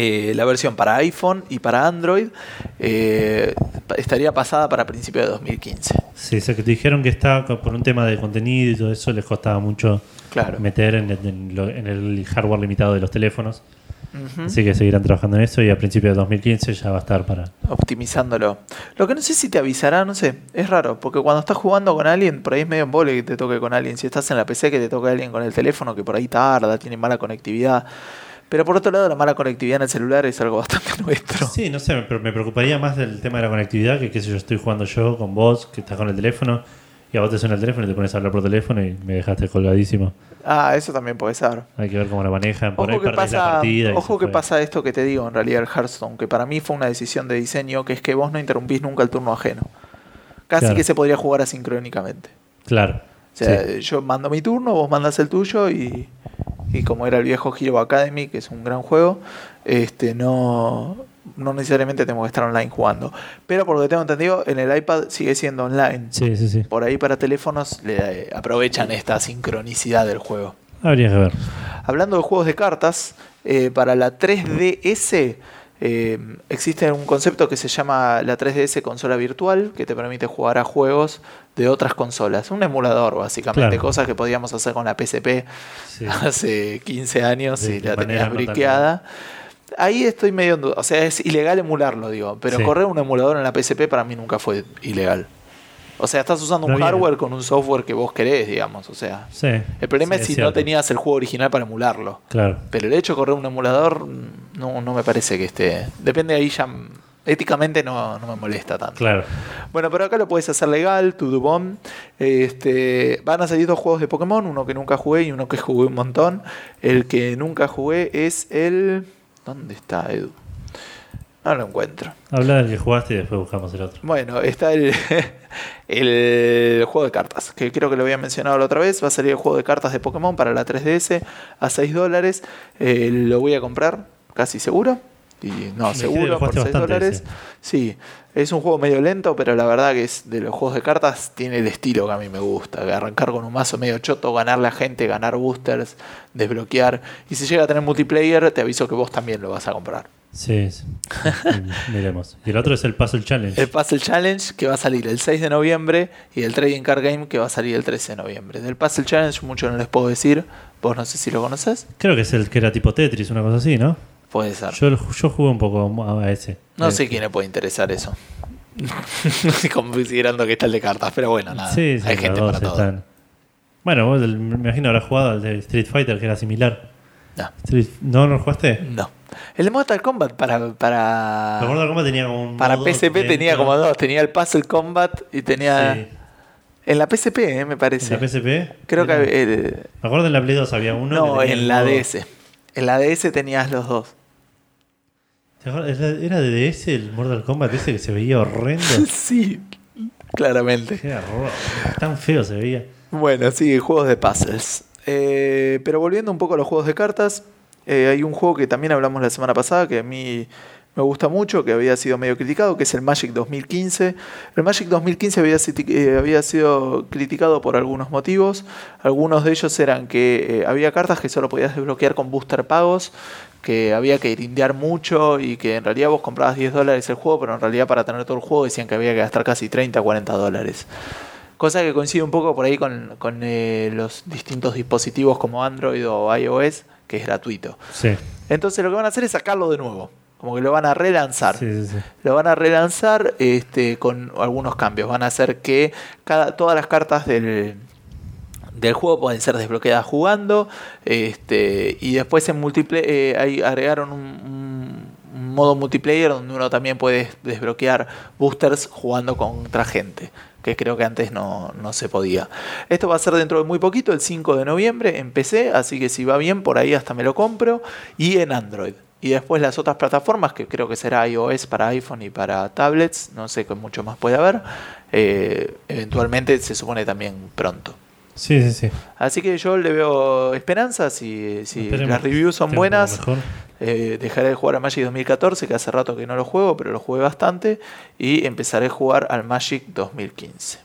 [SPEAKER 1] Eh, la versión para iPhone y para Android eh, estaría pasada para principios de 2015.
[SPEAKER 2] Sí, sé que te dijeron que está por un tema de contenido y todo eso les costaba mucho
[SPEAKER 1] Claro.
[SPEAKER 2] meter en, el- en lo- en el hardware limitado de los teléfonos. Así que seguirán trabajando en eso y a principios de 2015 ya va a estar para...
[SPEAKER 1] Optimizándolo. Lo que no sé si te avisará, no sé, es raro, porque cuando estás jugando con alguien, por ahí es medio embole que te toque con alguien. Si estás en la PC, que te toque alguien con el teléfono, que por ahí tarda, tiene mala conectividad. Pero por otro lado, la mala conectividad en el celular es algo bastante nuestro.
[SPEAKER 2] Sí, no sé, pero me preocuparía más del tema de la conectividad que qué sé yo, estoy jugando yo con vos, que estás con el teléfono, y a vos te suena el teléfono y te pones a hablar por teléfono y me dejaste colgadísimo.
[SPEAKER 1] Ah, eso también puede ser.
[SPEAKER 2] Hay que ver cómo lo manejan, por
[SPEAKER 1] Ojo
[SPEAKER 2] ahí
[SPEAKER 1] que
[SPEAKER 2] perdés la
[SPEAKER 1] pasa,
[SPEAKER 2] partida.
[SPEAKER 1] ojo que
[SPEAKER 2] fue.
[SPEAKER 1] pasa esto que te digo en realidad el Hearthstone, que para mí fue una decisión de diseño, que es que vos no interrumpís nunca el turno ajeno. Casi
[SPEAKER 2] Claro.
[SPEAKER 1] que se podría jugar asincrónicamente.
[SPEAKER 2] Claro.
[SPEAKER 1] O sea,
[SPEAKER 2] sí.
[SPEAKER 1] yo mando mi turno, vos mandas el tuyo y, y como era el viejo Hero Academy, que es un gran juego, este no, no necesariamente tengo que estar online jugando. Pero por lo que tengo entendido, en el iPad sigue siendo online.
[SPEAKER 2] sí, sí, sí.
[SPEAKER 1] Por ahí para teléfonos le eh, aprovechan esta sincronicidad del juego.
[SPEAKER 2] Habría que ver.
[SPEAKER 1] Hablando de juegos de cartas, eh, para la 3DS eh, existe un concepto que se llama la 3DS consola virtual, que te permite jugar a juegos de otras consolas. Un emulador, básicamente,
[SPEAKER 2] Claro.
[SPEAKER 1] cosas que podíamos hacer con la PSP
[SPEAKER 2] Sí.
[SPEAKER 1] hace 15 años
[SPEAKER 2] De-
[SPEAKER 1] y la tenías
[SPEAKER 2] no
[SPEAKER 1] briqueada. Ahí estoy medio en duda. O sea, es ilegal emularlo, digo. Pero
[SPEAKER 2] Sí.
[SPEAKER 1] correr un emulador en la PSP para mí nunca fue ilegal. O sea, estás usando un
[SPEAKER 2] bien.
[SPEAKER 1] hardware con un software que vos querés, digamos. O sea,
[SPEAKER 2] Sí.
[SPEAKER 1] el problema
[SPEAKER 2] Sí,
[SPEAKER 1] es si no tenías el juego original para emularlo.
[SPEAKER 2] Claro.
[SPEAKER 1] Pero el hecho de correr un emulador no, no me parece que esté. Depende ahí ya. Éticamente no, no me molesta tanto.
[SPEAKER 2] Claro.
[SPEAKER 1] Bueno, pero acá lo puedes hacer legal, to do bomb. Este, van a salir dos juegos de Pokémon, uno que nunca jugué y uno que jugué un montón. El que nunca jugué es el. ¿Dónde está Edu? No lo encuentro.
[SPEAKER 2] Habla del que jugaste y después buscamos el otro.
[SPEAKER 1] Bueno, está el, el juego de cartas, que creo que lo había mencionado la otra vez. Va a salir el juego de cartas de Pokémon para la 3DS a 6 dólares. Eh, lo voy a comprar, casi seguro. Y no, seguro, por
[SPEAKER 2] jugaste
[SPEAKER 1] 6
[SPEAKER 2] bastante
[SPEAKER 1] dólares.
[SPEAKER 2] ese.
[SPEAKER 1] Sí, es un juego medio lento, pero la verdad que es de los juegos de cartas tiene el estilo que a mí me gusta. Arrancar con un mazo medio choto, ganar la gente, ganar boosters, desbloquear. Y si llega a tener multiplayer, te aviso que vos también lo vas a comprar.
[SPEAKER 2] Sí, sí. Miremos. Y el otro es el Puzzle Challenge.
[SPEAKER 1] El Puzzle Challenge que va a salir el 6 de noviembre y el Trading Card Game que va a salir el 13 de noviembre. Del Puzzle Challenge mucho no les puedo decir, vos no sé si lo conoces.
[SPEAKER 2] Creo que es el que era tipo Tetris, una cosa así, ¿no?
[SPEAKER 1] Puede ser.
[SPEAKER 2] Yo, yo jugué un poco a ese.
[SPEAKER 1] No sé quién le puede interesar eso. Considerando que está el de cartas, pero bueno, nada.
[SPEAKER 2] Sí, sí,
[SPEAKER 1] Hay gente para todo.
[SPEAKER 2] están. Bueno, vos el- me imagino habrás jugado al de Street Fighter, que era similar.
[SPEAKER 1] No,
[SPEAKER 2] Street- ¿No, no lo jugaste?
[SPEAKER 1] no. El de Mortal Kombat para. para...
[SPEAKER 2] Me acuerdo cómo tenía como un.
[SPEAKER 1] Para PSP tenía como dos. Tenía el Puzzle Combat y tenía.
[SPEAKER 2] Sí.
[SPEAKER 1] En la PSP, eh, me
[SPEAKER 2] ¿En
[SPEAKER 1] parece.
[SPEAKER 2] la PSP?
[SPEAKER 1] Creo que. Eh,
[SPEAKER 2] Me acuerdo en la Play 2 había uno.
[SPEAKER 1] no, en
[SPEAKER 2] el
[SPEAKER 1] la DS. En la DS tenías los dos.
[SPEAKER 2] ¿Era de DS el Mortal Kombat ese que se veía horrendo?
[SPEAKER 1] sí, claramente.
[SPEAKER 2] Qué horror. Tan feo se veía.
[SPEAKER 1] Bueno, sí, juegos de puzzles. Eh, pero volviendo un poco a los juegos de cartas, eh, hay un juego que también hablamos la semana pasada que a mí me gusta mucho, que había sido medio criticado, que es el Magic 2015. El Magic 2015 había, siti- eh, había sido criticado por algunos motivos. Algunos de ellos eran que eh, había cartas que solo podías desbloquear con booster pagos, que había que grindear mucho y que en realidad vos comprabas 10 dólares el juego, pero en realidad para tener todo el juego decían que había que gastar casi 30, 40 dólares. Cosa que coincide un poco por ahí con, con, eh, los distintos dispositivos como Android o iOS, que es gratuito.
[SPEAKER 2] Sí.
[SPEAKER 1] Entonces lo que van a hacer es sacarlo de nuevo. Como que lo van a relanzar.
[SPEAKER 2] Sí, sí, sí.
[SPEAKER 1] Lo van a relanzar este, con algunos cambios. Van a hacer que cada, todas las cartas del, del juego pueden ser desbloqueadas jugando. Este, y después en multiplayer ahí agregaron un modo multiplayer donde uno también puede desbloquear boosters jugando contra gente. Que creo que antes no, no se podía. Esto va a ser dentro de muy poquito, el 5 de noviembre, en PC. Así que si va bien, por ahí hasta me lo compro. Y en Android. Y después las otras plataformas, que creo que será iOS para iPhone y para tablets, no sé qué mucho más puede haber, eh, eventualmente se supone también pronto.
[SPEAKER 2] Sí, sí, sí.
[SPEAKER 1] Así que yo le veo esperanza, si, las reviews son buenas, eh, dejaré de jugar a Magic 2014, que hace rato que no lo juego, pero lo jugué bastante, y empezaré a jugar al Magic 2015.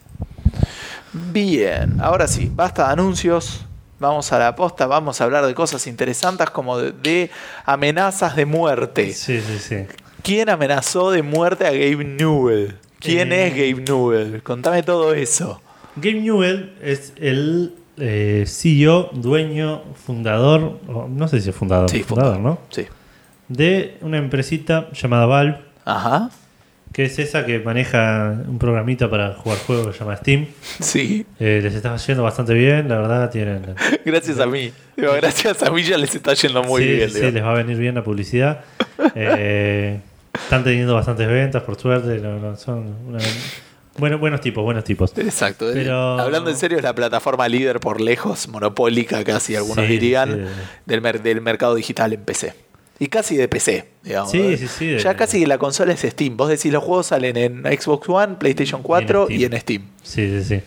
[SPEAKER 1] Bien, ahora sí, basta de anuncios. Vamos a la posta, vamos a hablar de cosas interesantes como de, de amenazas de muerte.
[SPEAKER 2] Sí, sí, sí.
[SPEAKER 1] ¿Quién amenazó de muerte a Gabe Newell? ¿Quién
[SPEAKER 2] Eh.
[SPEAKER 1] es Gabe Newell? Contame todo eso.
[SPEAKER 2] Gabe Newell es el eh, CEO, dueño, fundador, o no sé si es fundador,
[SPEAKER 1] Sí,
[SPEAKER 2] fundador,
[SPEAKER 1] fundador.
[SPEAKER 2] ¿no?
[SPEAKER 1] Sí.
[SPEAKER 2] De una empresita llamada Valve,
[SPEAKER 1] Ajá.
[SPEAKER 2] que es esa que maneja un programita para jugar juegos que se llama Steam.
[SPEAKER 1] Sí.
[SPEAKER 2] Eh, les está yendo bastante bien, la verdad, tienen...
[SPEAKER 1] Gracias a mí. Digo, gracias a mí ya les está yendo muy
[SPEAKER 2] sí,
[SPEAKER 1] bien.
[SPEAKER 2] sí,
[SPEAKER 1] digo.
[SPEAKER 2] les va a venir bien la publicidad. Eh, están teniendo bastantes ventas, por suerte. no, no, son una- bueno, buenos tipos, buenos tipos.
[SPEAKER 1] Exacto.
[SPEAKER 2] Pero-
[SPEAKER 1] Hablando en serio, es la plataforma líder por lejos, monopólica casi, algunos
[SPEAKER 2] Sí,
[SPEAKER 1] dirían,
[SPEAKER 2] sí.
[SPEAKER 1] Del, mer- del mercado digital en PC. Y casi de PC, digamos.
[SPEAKER 2] Sí,
[SPEAKER 1] ¿eh?
[SPEAKER 2] sí, sí, de-
[SPEAKER 1] Ya casi que la consola es Steam. Vos decís, los juegos salen en Xbox One, PlayStation 4 y
[SPEAKER 2] Steam.
[SPEAKER 1] en Steam.
[SPEAKER 2] Sí, sí, sí.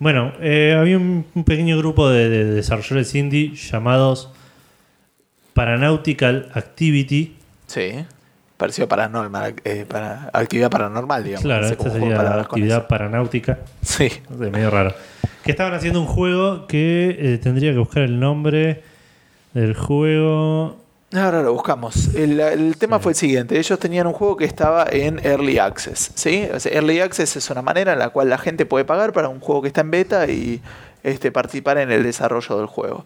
[SPEAKER 2] Bueno, eh, había un, un pequeño grupo de, de desarrolladores indie llamados Paranautical Activity.
[SPEAKER 1] Sí. Pareció paranormal, eh, para, actividad paranormal, digamos.
[SPEAKER 2] Claro,
[SPEAKER 1] No sé
[SPEAKER 2] esta sería la actividad paranáutica.
[SPEAKER 1] Sí.
[SPEAKER 2] De medio raro. Que estaban haciendo un juego que eh, tendría que buscar el nombre del juego.
[SPEAKER 1] Ahora lo buscamos. El, el tema
[SPEAKER 2] Sí.
[SPEAKER 1] fue el siguiente. Ellos tenían un juego que estaba en Early Access. ¿sí? O sea, Early Access es una manera en la cual la gente puede pagar para un juego que está en beta y este, participar en el desarrollo del juego.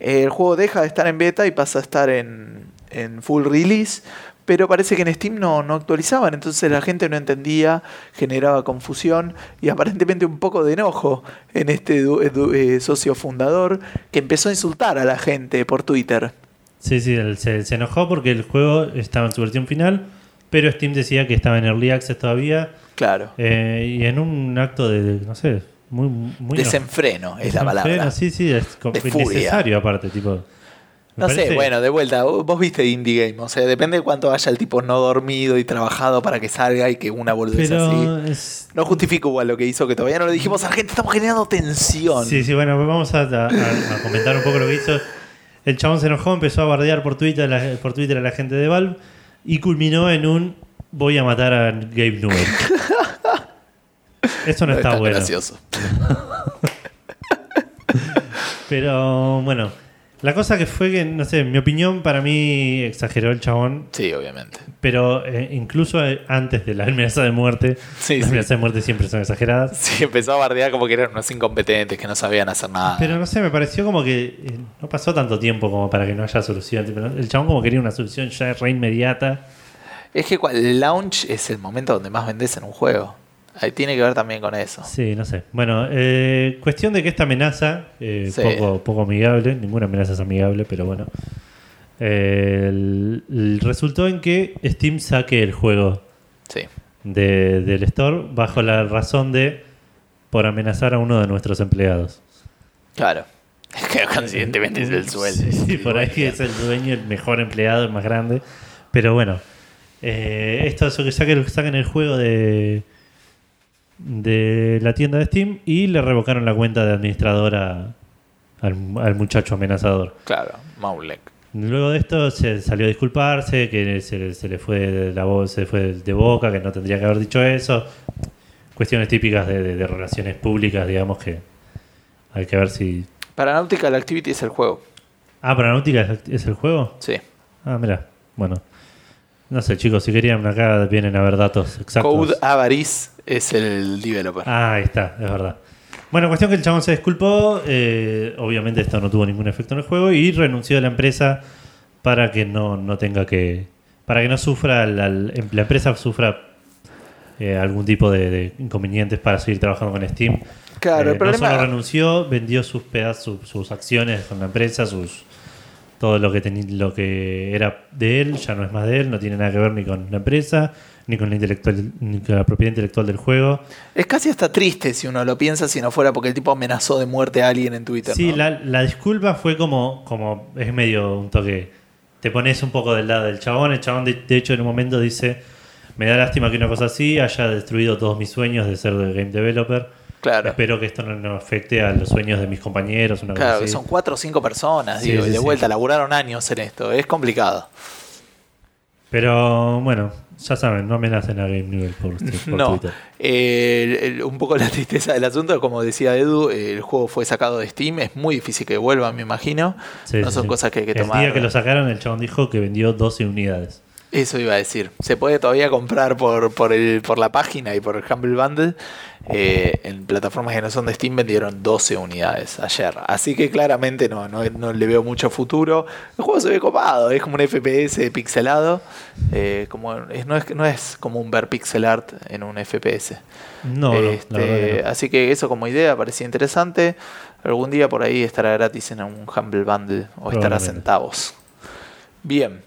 [SPEAKER 1] El juego deja de estar en beta y pasa a estar en, en full release. Pero parece que en Steam no, no actualizaban, entonces la gente no entendía, generaba confusión y aparentemente un poco de enojo en este eh, socio fundador que empezó a insultar a la gente por Twitter.
[SPEAKER 2] Sí, sí, él se, se enojó porque el juego estaba en su versión final, pero Steam decía que estaba en Early Access todavía.
[SPEAKER 1] Claro.
[SPEAKER 2] eh, y en un acto de, no sé, muy. muy
[SPEAKER 1] Desenfreno es la
[SPEAKER 2] Desenfreno,
[SPEAKER 1] palabra.
[SPEAKER 2] Sí, sí, es
[SPEAKER 1] De furia.
[SPEAKER 2] innecesario aparte, tipo.
[SPEAKER 1] No sé, bueno, de vuelta, vos viste Indie Game, o sea, depende de cuánto haya el tipo no dormido y trabajado para que salga y que una boludez así.
[SPEAKER 2] Pero es.
[SPEAKER 1] No justifico igual lo que hizo, que todavía no lo dijimos a la gente, estamos generando tensión.
[SPEAKER 2] Sí, sí, bueno, vamos a, a- a comentar un poco lo que hizo. El chabón se enojó, empezó a bardear por Twitter, la- por Twitter a la gente de Valve y culminó en un voy a matar a Gabe Newell. Esto no
[SPEAKER 1] Es
[SPEAKER 2] está
[SPEAKER 1] tan
[SPEAKER 2] bueno.
[SPEAKER 1] gracioso.
[SPEAKER 2] Pero bueno, La cosa que fue que, no sé, en mi opinión, para mí exageró el chabón.
[SPEAKER 1] Sí, obviamente.
[SPEAKER 2] Pero eh, incluso eh, antes de la amenaza de muerte,
[SPEAKER 1] Sí,
[SPEAKER 2] las
[SPEAKER 1] sí.
[SPEAKER 2] amenazas de muerte siempre son exageradas.
[SPEAKER 1] Sí, empezó a bardear como que eran unos incompetentes que no sabían hacer nada.
[SPEAKER 2] Pero no sé, me pareció como que eh, no pasó tanto tiempo como para que no haya solución. El chabón como quería una solución ya re inmediata.
[SPEAKER 1] Es que el launch es el momento donde más vendes en un juego. Ahí tiene que ver también con eso.
[SPEAKER 2] Sí, no sé. Bueno, eh, cuestión de que esta amenaza, eh,
[SPEAKER 1] Sí.
[SPEAKER 2] poco, poco amigable, ninguna amenaza es amigable, pero bueno. eh, el- el- resultó en que Steam saque el juego
[SPEAKER 1] Sí.
[SPEAKER 2] de- del store bajo la razón de por amenazar a uno de nuestros empleados.
[SPEAKER 1] Claro. Es que coincidentemente es el sueldo.
[SPEAKER 2] Sí, sí, por ahí es el dueño, el mejor empleado, el más grande. Pero bueno, eh, esto es lo que saquen, saquen el juego de, de la tienda de Steam y le revocaron la cuenta de administradora al, al muchacho amenazador.
[SPEAKER 1] Claro, Maulek.
[SPEAKER 2] Luego de esto se salió a disculparse, que se, se le fue de la voz, se fue de boca, que no tendría que haber dicho eso. Cuestiones típicas de, de- de relaciones públicas, digamos que hay que ver si.
[SPEAKER 1] Para Nautical Activity es el juego.
[SPEAKER 2] Ah, para Náutica es, es el juego.
[SPEAKER 1] Sí.
[SPEAKER 2] Ah, mira, bueno. No sé, chicos, si querían acá vienen a ver datos exactos.
[SPEAKER 1] Code Avarice es el developer.
[SPEAKER 2] Ah, ahí está, es verdad. Bueno, cuestión que el chabón se disculpó. eh, obviamente esto no tuvo ningún efecto en el juego y renunció a la empresa para que no, no tenga que. Para que no sufra, la, la empresa sufra eh, algún tipo de, de inconvenientes para seguir trabajando con Steam.
[SPEAKER 1] Claro,
[SPEAKER 2] Eh,
[SPEAKER 1] el problema-
[SPEAKER 2] No solo renunció, vendió sus pedazos, sus acciones con la empresa, sus todo lo que lo que era de él ya no es más de él, no tiene nada que ver ni con la empresa, ni con la intelectual, ni con la propiedad intelectual del juego.
[SPEAKER 1] Es casi hasta triste si uno lo piensa si no fuera porque el tipo amenazó de muerte a alguien en Twitter.
[SPEAKER 2] Sí,
[SPEAKER 1] ¿no?
[SPEAKER 2] la, la disculpa fue como, como, es medio un toque, te pones un poco del lado del chabón, el chabón de, de hecho en un momento dice, me da lástima que una cosa así haya destruido todos mis sueños de ser de game developer.
[SPEAKER 1] Claro.
[SPEAKER 2] Espero que esto no, no afecte a los sueños de mis compañeros. Una
[SPEAKER 1] Claro,
[SPEAKER 2] cosa
[SPEAKER 1] que
[SPEAKER 2] así.
[SPEAKER 1] son cuatro o cinco personas,
[SPEAKER 2] Sí,
[SPEAKER 1] digo,
[SPEAKER 2] sí,
[SPEAKER 1] y de
[SPEAKER 2] sí.
[SPEAKER 1] vuelta, laburaron años en esto, es complicado.
[SPEAKER 2] Pero bueno, ya saben, no amenacen a Game Newell por, por
[SPEAKER 1] no,
[SPEAKER 2] Twitter.
[SPEAKER 1] Eh, el- el- un poco la tristeza del asunto, como decía Edu, el juego fue sacado de Steam, es muy difícil que vuelva, me imagino.
[SPEAKER 2] Sí,
[SPEAKER 1] no
[SPEAKER 2] sí,
[SPEAKER 1] son
[SPEAKER 2] sí.
[SPEAKER 1] cosas que hay que
[SPEAKER 2] El
[SPEAKER 1] tomar.
[SPEAKER 2] día que lo sacaron, el chabón dijo que vendió 12 unidades.
[SPEAKER 1] Eso iba a decir. Se puede todavía comprar por, por, el, por la página y por el Humble Bundle. Eh, en plataformas que no son de Steam vendieron 12 unidades ayer. Así que claramente no, no, no le veo mucho futuro. El juego se ve copado, es como un FPS pixelado. eh, como, es, no, es, no es como un ver pixel art en un FPS.
[SPEAKER 2] No,
[SPEAKER 1] Este,
[SPEAKER 2] no.
[SPEAKER 1] Así que eso como idea parecía interesante. Algún día por ahí estará gratis en un Humble Bundle o estará centavos. Bien.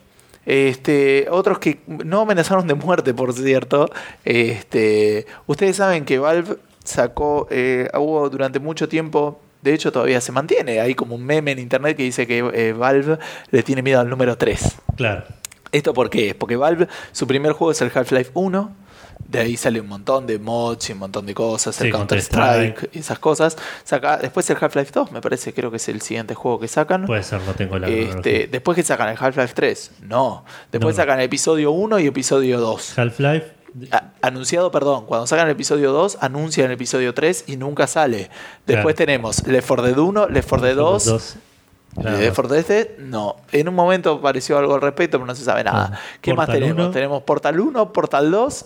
[SPEAKER 1] Este, otros que no amenazaron de muerte, por cierto. Este, ustedes saben que Valve sacó, eh, hubo durante mucho tiempo, de hecho todavía se mantiene, hay como un meme en internet que dice que eh, Valve le tiene miedo al número 3.
[SPEAKER 2] Claro.
[SPEAKER 1] ¿Esto por qué? Porque Valve, su primer juego es el Half-Life 1. De ahí sale un montón de mods y un montón de cosas, el
[SPEAKER 2] Sí,
[SPEAKER 1] Counter-Strike
[SPEAKER 2] Counter-Strike.
[SPEAKER 1] y esas cosas. Saca, después el Half-Life 2, me parece, creo que es el siguiente juego que sacan.
[SPEAKER 2] Puede ser, no tengo la
[SPEAKER 1] Este, después que sacan el Half-Life 3, no. Después
[SPEAKER 2] No, no.
[SPEAKER 1] sacan el episodio 1 y episodio 2.
[SPEAKER 2] Half-Life.
[SPEAKER 1] Anunciado, perdón, cuando sacan el episodio 2, anuncian el episodio 3 y nunca sale. Después
[SPEAKER 2] Claro.
[SPEAKER 1] tenemos Left 4 Dead 1, Left 4 Dead 2,
[SPEAKER 2] dos.
[SPEAKER 1] y
[SPEAKER 2] Nada
[SPEAKER 1] de
[SPEAKER 2] más.
[SPEAKER 1] For Dead Dead, no. En un momento apareció algo al respecto, pero no se sabe nada.
[SPEAKER 2] Ah,
[SPEAKER 1] ¿Qué más tenemos?
[SPEAKER 2] 1.
[SPEAKER 1] Tenemos Portal 1, Portal 2,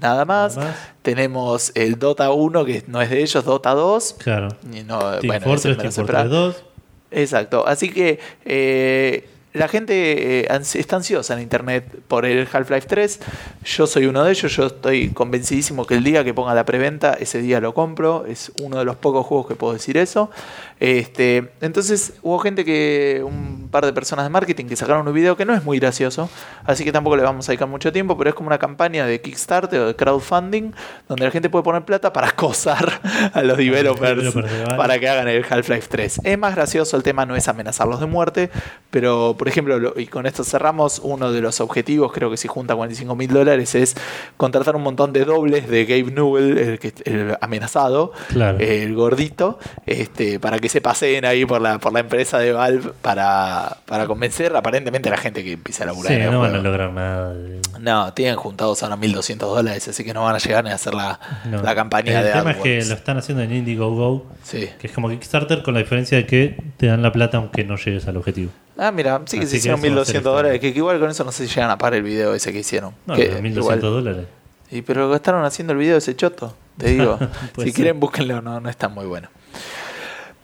[SPEAKER 1] nada más.
[SPEAKER 2] Nada más.
[SPEAKER 1] Tenemos el Dota 1, que no es de ellos, Dota 2.
[SPEAKER 2] Claro.
[SPEAKER 1] Y no,
[SPEAKER 2] Team
[SPEAKER 1] bueno,
[SPEAKER 2] Fortress, Team Fortress
[SPEAKER 1] esperar.
[SPEAKER 2] 2.
[SPEAKER 1] Exacto. Así que eh, la gente eh, está ansiosa en internet por el Half-Life 3. Yo soy uno de ellos. Yo estoy convencidísimo que el día que ponga la preventa, ese día lo compro. Es uno de los pocos juegos que puedo decir eso. Este, entonces hubo gente que, un par de personas de marketing que sacaron un video que no es muy gracioso, así que tampoco le vamos a dedicar mucho tiempo, pero es como una campaña de Kickstarter o de crowdfunding donde la gente puede poner plata para acosar a los developers para que hagan el Half-Life 3. Es más gracioso, el tema no es amenazarlos de muerte, pero por ejemplo, lo- y con esto cerramos, uno de los objetivos, creo que si junta 45 mil dólares, es contratar un montón de dobles de Gabe Newell, el, que, el amenazado,
[SPEAKER 2] Claro.
[SPEAKER 1] el gordito, este, para que se paseen ahí por la, por la empresa de Valve para, para, para convencer aparentemente a la gente que empieza a laburar
[SPEAKER 2] Sí,
[SPEAKER 1] en el
[SPEAKER 2] no van a lograr nada.
[SPEAKER 1] No, tienen juntados ahora 1.200 dólares, así que no van a llegar ni a hacer la,
[SPEAKER 2] no.
[SPEAKER 1] la campaña
[SPEAKER 2] El
[SPEAKER 1] de
[SPEAKER 2] tema es que lo están haciendo en Indiegogo,
[SPEAKER 1] Sí.
[SPEAKER 2] que es como Kickstarter, con la diferencia de que te dan la plata aunque no llegues al objetivo.
[SPEAKER 1] Ah, mira, sí que se hicieron
[SPEAKER 2] eso va a ser
[SPEAKER 1] 1.200 dólares, que igual con eso no sé si llegan a pagar el video ese que hicieron.
[SPEAKER 2] No,
[SPEAKER 1] que
[SPEAKER 2] pero 1.200
[SPEAKER 1] igual-
[SPEAKER 2] dólares.
[SPEAKER 1] Y pero gastaron haciendo el video ese choto, te digo. Si
[SPEAKER 2] ser.
[SPEAKER 1] quieren, búsquenlo, no, no está muy bueno.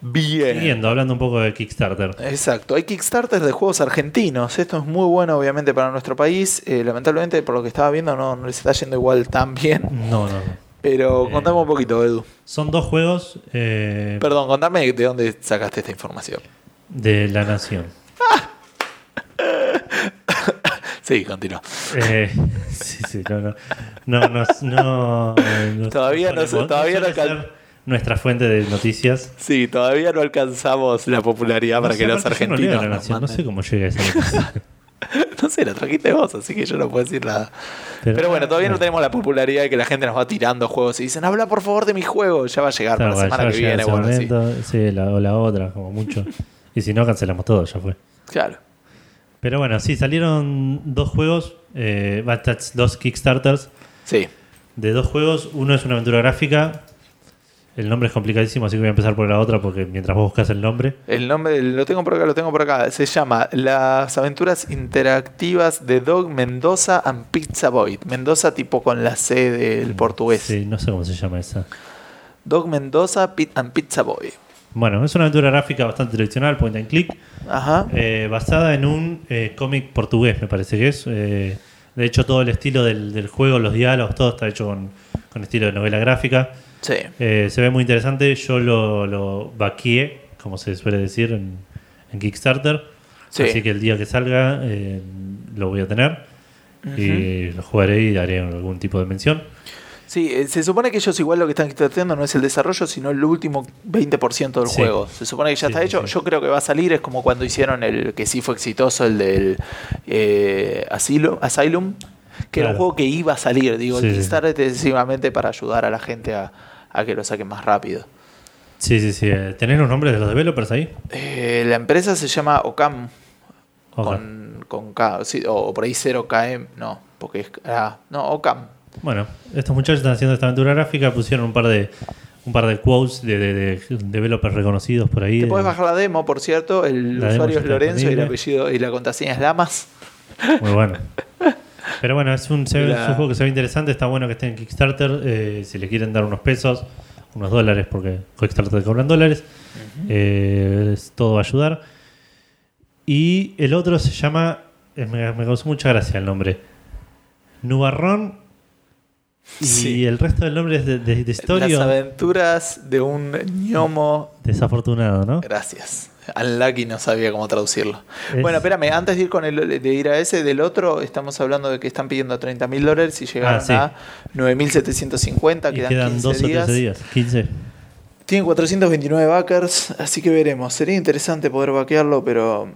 [SPEAKER 1] Bien.
[SPEAKER 2] Siguiendo, hablando un poco de Kickstarter.
[SPEAKER 1] Exacto, hay Kickstarter de juegos argentinos. Esto es muy bueno, obviamente, para nuestro país. Eh, lamentablemente, por lo que estaba viendo, no, no les está yendo igual tan bien.
[SPEAKER 2] No, no, no.
[SPEAKER 1] Pero
[SPEAKER 2] Eh.
[SPEAKER 1] contame un poquito, Edu.
[SPEAKER 2] Son dos juegos eh,
[SPEAKER 1] Perdón, contame de dónde sacaste esta información.
[SPEAKER 2] de la nación.
[SPEAKER 1] Sí, continúa.
[SPEAKER 2] Sí, sí, no, no. No, no, no,
[SPEAKER 1] Todavía no sé- todavía no cal-
[SPEAKER 2] nuestra fuente de noticias.
[SPEAKER 1] Sí, todavía no alcanzamos la popularidad para que los
[SPEAKER 2] yo no
[SPEAKER 1] argentinos.
[SPEAKER 2] La Nación, no sé cómo llega esa noticia.
[SPEAKER 1] No sé, la trajiste vos, así que yo no puedo decir nada. Pero, bueno, todavía no tenemos la popularidad de que la gente nos va tirando juegos y dicen, habla por favor de mi juego. Ya va a llegar
[SPEAKER 2] Claro,
[SPEAKER 1] para la semana que viene. Bueno, sí.
[SPEAKER 2] momento, sí, la, o la otra, como mucho. Y si no, cancelamos todo, ya fue.
[SPEAKER 1] Claro.
[SPEAKER 2] Pero bueno, sí, salieron dos juegos, eh, dos Kickstarters
[SPEAKER 1] Sí.
[SPEAKER 2] de dos juegos. Uno es una aventura gráfica. El nombre es complicadísimo, así que voy a empezar por la otra porque mientras vos buscas el nombre.
[SPEAKER 1] El nombre, lo tengo por acá, lo tengo por acá. Se llama Las aventuras interactivas de Dog Mendoza and Pizza Boy. Mendoza tipo con la C del portugués.
[SPEAKER 2] Sí, no sé cómo se llama esa.
[SPEAKER 1] Dog Mendoza and Pizza Boy.
[SPEAKER 2] Bueno, es una aventura gráfica bastante tradicional, point and click,
[SPEAKER 1] Ajá.
[SPEAKER 2] eh, basada en un eh, cómic portugués, me parece que es. Eh, de hecho, todo el estilo del, del juego, los diálogos, todo está hecho con, con estilo de novela gráfica.
[SPEAKER 1] Sí.
[SPEAKER 2] Eh, se ve muy interesante. Yo lo, lo vaqueé, como se suele decir en, en Kickstarter.
[SPEAKER 1] Sí.
[SPEAKER 2] Así que el día que salga eh, lo voy a tener. Y lo jugaré y daré algún tipo de mención.
[SPEAKER 1] Sí, eh, se supone que ellos igual lo que están tratando no es el desarrollo, sino el último 20% del
[SPEAKER 2] Sí.
[SPEAKER 1] juego. Se supone que ya
[SPEAKER 2] Sí,
[SPEAKER 1] está hecho.
[SPEAKER 2] sí.
[SPEAKER 1] Yo creo que va a salir, es como cuando hicieron el que sí fue exitoso, el del eh, Asylum, Asylum, que era un juego que iba a salir. Digo, el. Kickstarter es excesivamente para ayudar a la gente a, a que lo saquen más rápido.
[SPEAKER 2] Sí, sí, sí. Eh, ¿Tenés los nombres de los developers ahí?
[SPEAKER 1] Eh, la empresa se llama Ocam, con, con K, sí, o por ahí 0KM, no, porque es... Ah, no, Ocam.
[SPEAKER 2] Bueno, estos muchachos están haciendo esta aventura gráfica, pusieron un par de un par de quotes de, de- de developers reconocidos por ahí.
[SPEAKER 1] Te
[SPEAKER 2] de-
[SPEAKER 1] puedes bajar la demo, por cierto. El
[SPEAKER 2] La
[SPEAKER 1] usuario es Lorenzo y el
[SPEAKER 2] disponible.
[SPEAKER 1] apellido y la contraseña es Lamas.
[SPEAKER 2] Muy bueno. Pero bueno, es un, se ve-
[SPEAKER 1] La-
[SPEAKER 2] es un juego que se ve interesante, está bueno que esté en Kickstarter. eh, si le quieren dar unos pesos, unos dólares, porque Kickstarter te cobran dólares, eh, todo va a ayudar. Y el otro se llama, eh, me, me causó mucha gracia el nombre, Nubarrón. Y
[SPEAKER 1] Sí.
[SPEAKER 2] el resto del nombre es de, de, de
[SPEAKER 1] Las
[SPEAKER 2] historia
[SPEAKER 1] aventuras de un ñomo.
[SPEAKER 2] desafortunado, ¿no?
[SPEAKER 1] Gracias. Unlucky no sabía cómo traducirlo.
[SPEAKER 2] Es-
[SPEAKER 1] Bueno, espérame, antes de ir con el, de ir a ese, del otro, estamos hablando de que están pidiendo 30 mil dólares y llegaron
[SPEAKER 2] Ah, sí.
[SPEAKER 1] a 9.750,
[SPEAKER 2] Y
[SPEAKER 1] quedan,
[SPEAKER 2] quedan
[SPEAKER 1] 15
[SPEAKER 2] dos o
[SPEAKER 1] días.
[SPEAKER 2] 13 días. 15.
[SPEAKER 1] Tienen 429 backers, así que veremos. Sería interesante poder vaquearlo, pero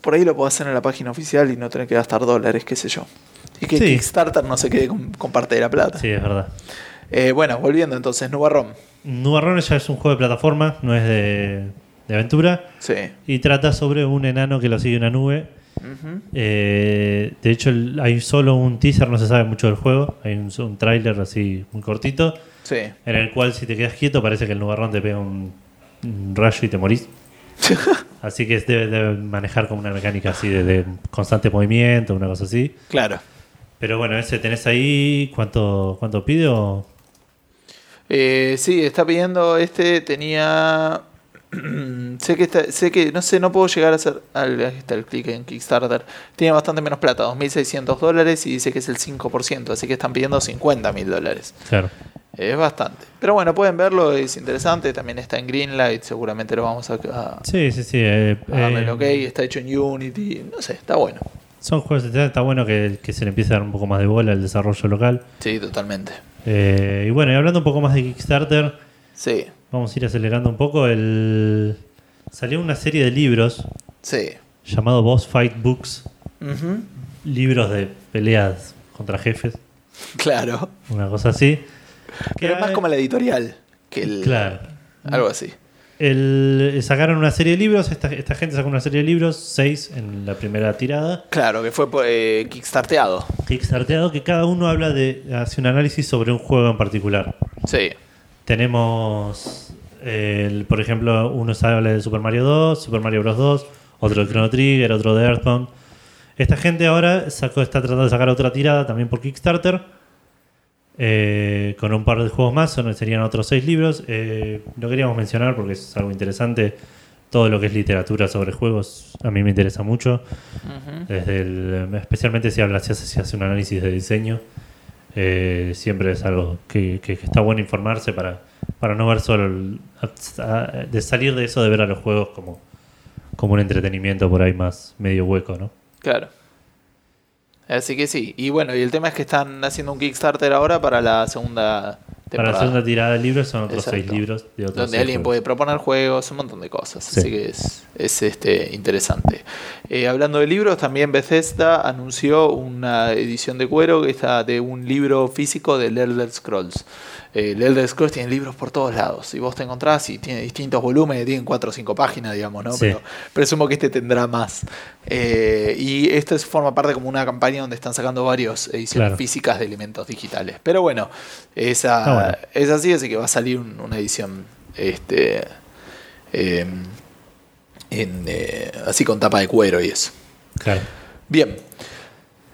[SPEAKER 1] por ahí lo puedo hacer en la página oficial y no tener que gastar dólares, qué sé yo. Y que
[SPEAKER 2] Sí.
[SPEAKER 1] Kickstarter no se quede con, con parte de la plata.
[SPEAKER 2] Sí, es verdad.
[SPEAKER 1] Eh, bueno, volviendo entonces, Nubarrom.
[SPEAKER 2] Nubarrón ya es un juego de plataforma, no es de, de aventura.
[SPEAKER 1] Sí.
[SPEAKER 2] Y trata sobre un enano que lo sigue una nube. Eh, de hecho, hay solo un teaser, no se sabe mucho del juego. Hay un, un tráiler así muy cortito.
[SPEAKER 1] Sí.
[SPEAKER 2] En el cual, si te quedas quieto, parece que el nubarrón te pega un, un rayo y te morís. así que debe, debe manejar como una mecánica así de, de constante movimiento, una cosa así.
[SPEAKER 1] Claro.
[SPEAKER 2] Pero bueno, ese tenés ahí. ¿Cuánto, cuánto pide? o-
[SPEAKER 1] Eh, sí, está pidiendo este, tenía... sé que está, sé que, no sé, no puedo llegar a hacer... Al, ahí está el clic en Kickstarter. Tiene bastante menos plata, 2.600 dólares y dice que es el 5%, así que están pidiendo 50 mil dólares.
[SPEAKER 2] Claro.
[SPEAKER 1] Es bastante. Pero bueno, pueden verlo, es interesante. También está en Greenlight, seguramente lo vamos a, a,
[SPEAKER 2] Sí, sí, sí. eh,
[SPEAKER 1] a darle el
[SPEAKER 2] eh,
[SPEAKER 1] ok. Está hecho en Unity, no sé, está bueno.
[SPEAKER 2] Son juegos de está bueno que, que se le empiece a dar un poco más de bola al desarrollo local.
[SPEAKER 1] Sí, totalmente.
[SPEAKER 2] Eh, y bueno, y hablando un poco más de Kickstarter,
[SPEAKER 1] Sí,
[SPEAKER 2] vamos a ir acelerando un poco. El... Salió una serie de libros
[SPEAKER 1] sí.
[SPEAKER 2] llamado Boss Fight Books,
[SPEAKER 1] Ujú.
[SPEAKER 2] libros de peleas contra jefes,
[SPEAKER 1] Claro.
[SPEAKER 2] una cosa así.
[SPEAKER 1] Pero es más como la editorial que el...
[SPEAKER 2] Claro.
[SPEAKER 1] Algo así.
[SPEAKER 2] El- sacaron una serie de libros, esta, esta gente sacó una serie de libros, seis en la primera tirada,
[SPEAKER 1] Claro, que fue eh, kickstarteado.
[SPEAKER 2] Kickstarteado, que cada uno habla de, hace un análisis sobre un juego en particular.
[SPEAKER 1] Sí.
[SPEAKER 2] Tenemos, eh, el- por ejemplo, uno habla de Super Mario 2, Super Mario Bros. 2, otro de Chrono Trigger, otro de Earthbound. Esta gente ahora sacó, está tratando de sacar otra tirada también por Kickstarter, eh, con un par de juegos más, son, serían otros seis libros. Eh, lo queríamos mencionar porque es algo interesante. Todo lo que es literatura sobre juegos a mí me interesa mucho. Desde el- especialmente si habla, si hace, si hace un análisis de diseño. Eh, siempre es algo que, que- que está bueno informarse para, para no ver solo el- de salir de eso de ver a los juegos como, como un entretenimiento por ahí más medio hueco, ¿no?
[SPEAKER 1] Claro. Así que sí. Y bueno, y el tema es que están haciendo un Kickstarter ahora para la segunda
[SPEAKER 2] Para la
[SPEAKER 1] temporada.
[SPEAKER 2] segunda tirada de libros son otros
[SPEAKER 1] Exacto.
[SPEAKER 2] seis libros de otros
[SPEAKER 1] donde alguien
[SPEAKER 2] juegos.
[SPEAKER 1] puede proponer juegos, un montón de cosas.
[SPEAKER 2] Sí.
[SPEAKER 1] Así que es, es, este, interesante. Eh, hablando de libros, también Bethesda anunció una edición de cuero que está de un libro físico del Elder Scrolls. Eh, el Elder Scrolls tiene libros por todos lados. Y vos te encontrás y tiene distintos volúmenes, tienen cuatro o cinco páginas, digamos, ¿no?
[SPEAKER 2] Sí.
[SPEAKER 1] Pero presumo que este tendrá más. Eh, y esto es, forma parte como una campaña donde están sacando varias ediciones
[SPEAKER 2] Claro.
[SPEAKER 1] físicas de elementos digitales. Pero bueno, esa,
[SPEAKER 2] Está
[SPEAKER 1] es así, así que va a salir un- una edición este eh, en, eh, así con tapa de cuero y eso.
[SPEAKER 2] Claro.
[SPEAKER 1] Bien.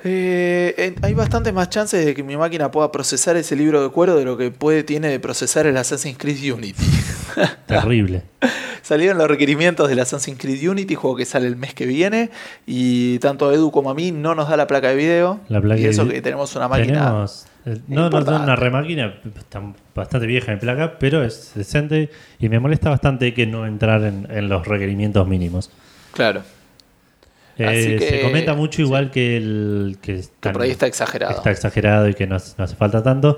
[SPEAKER 1] Eh, hay bastantes más chances de que mi máquina pueda procesar ese libro de cuero de lo que puede tiene de procesar el Assassin's Creed Unity.
[SPEAKER 2] Terrible.
[SPEAKER 1] Salieron los requerimientos del Assassin's Creed Unity, juego que sale el mes que viene, y tanto Edu como a mí no nos da la placa de video.
[SPEAKER 2] La placa
[SPEAKER 1] y eso que tenemos una máquina.
[SPEAKER 2] Tenemos, no, no, no
[SPEAKER 1] importante.
[SPEAKER 2] una remáquina, está bastante vieja en placa, pero es decente y me molesta bastante que no entrar en, en los requerimientos mínimos.
[SPEAKER 1] Claro.
[SPEAKER 2] Eh,
[SPEAKER 1] Así que-
[SPEAKER 2] se comenta mucho igual que el que,
[SPEAKER 1] por ahí está exagerado.
[SPEAKER 2] está exagerado y que no, hace- no hace falta tanto.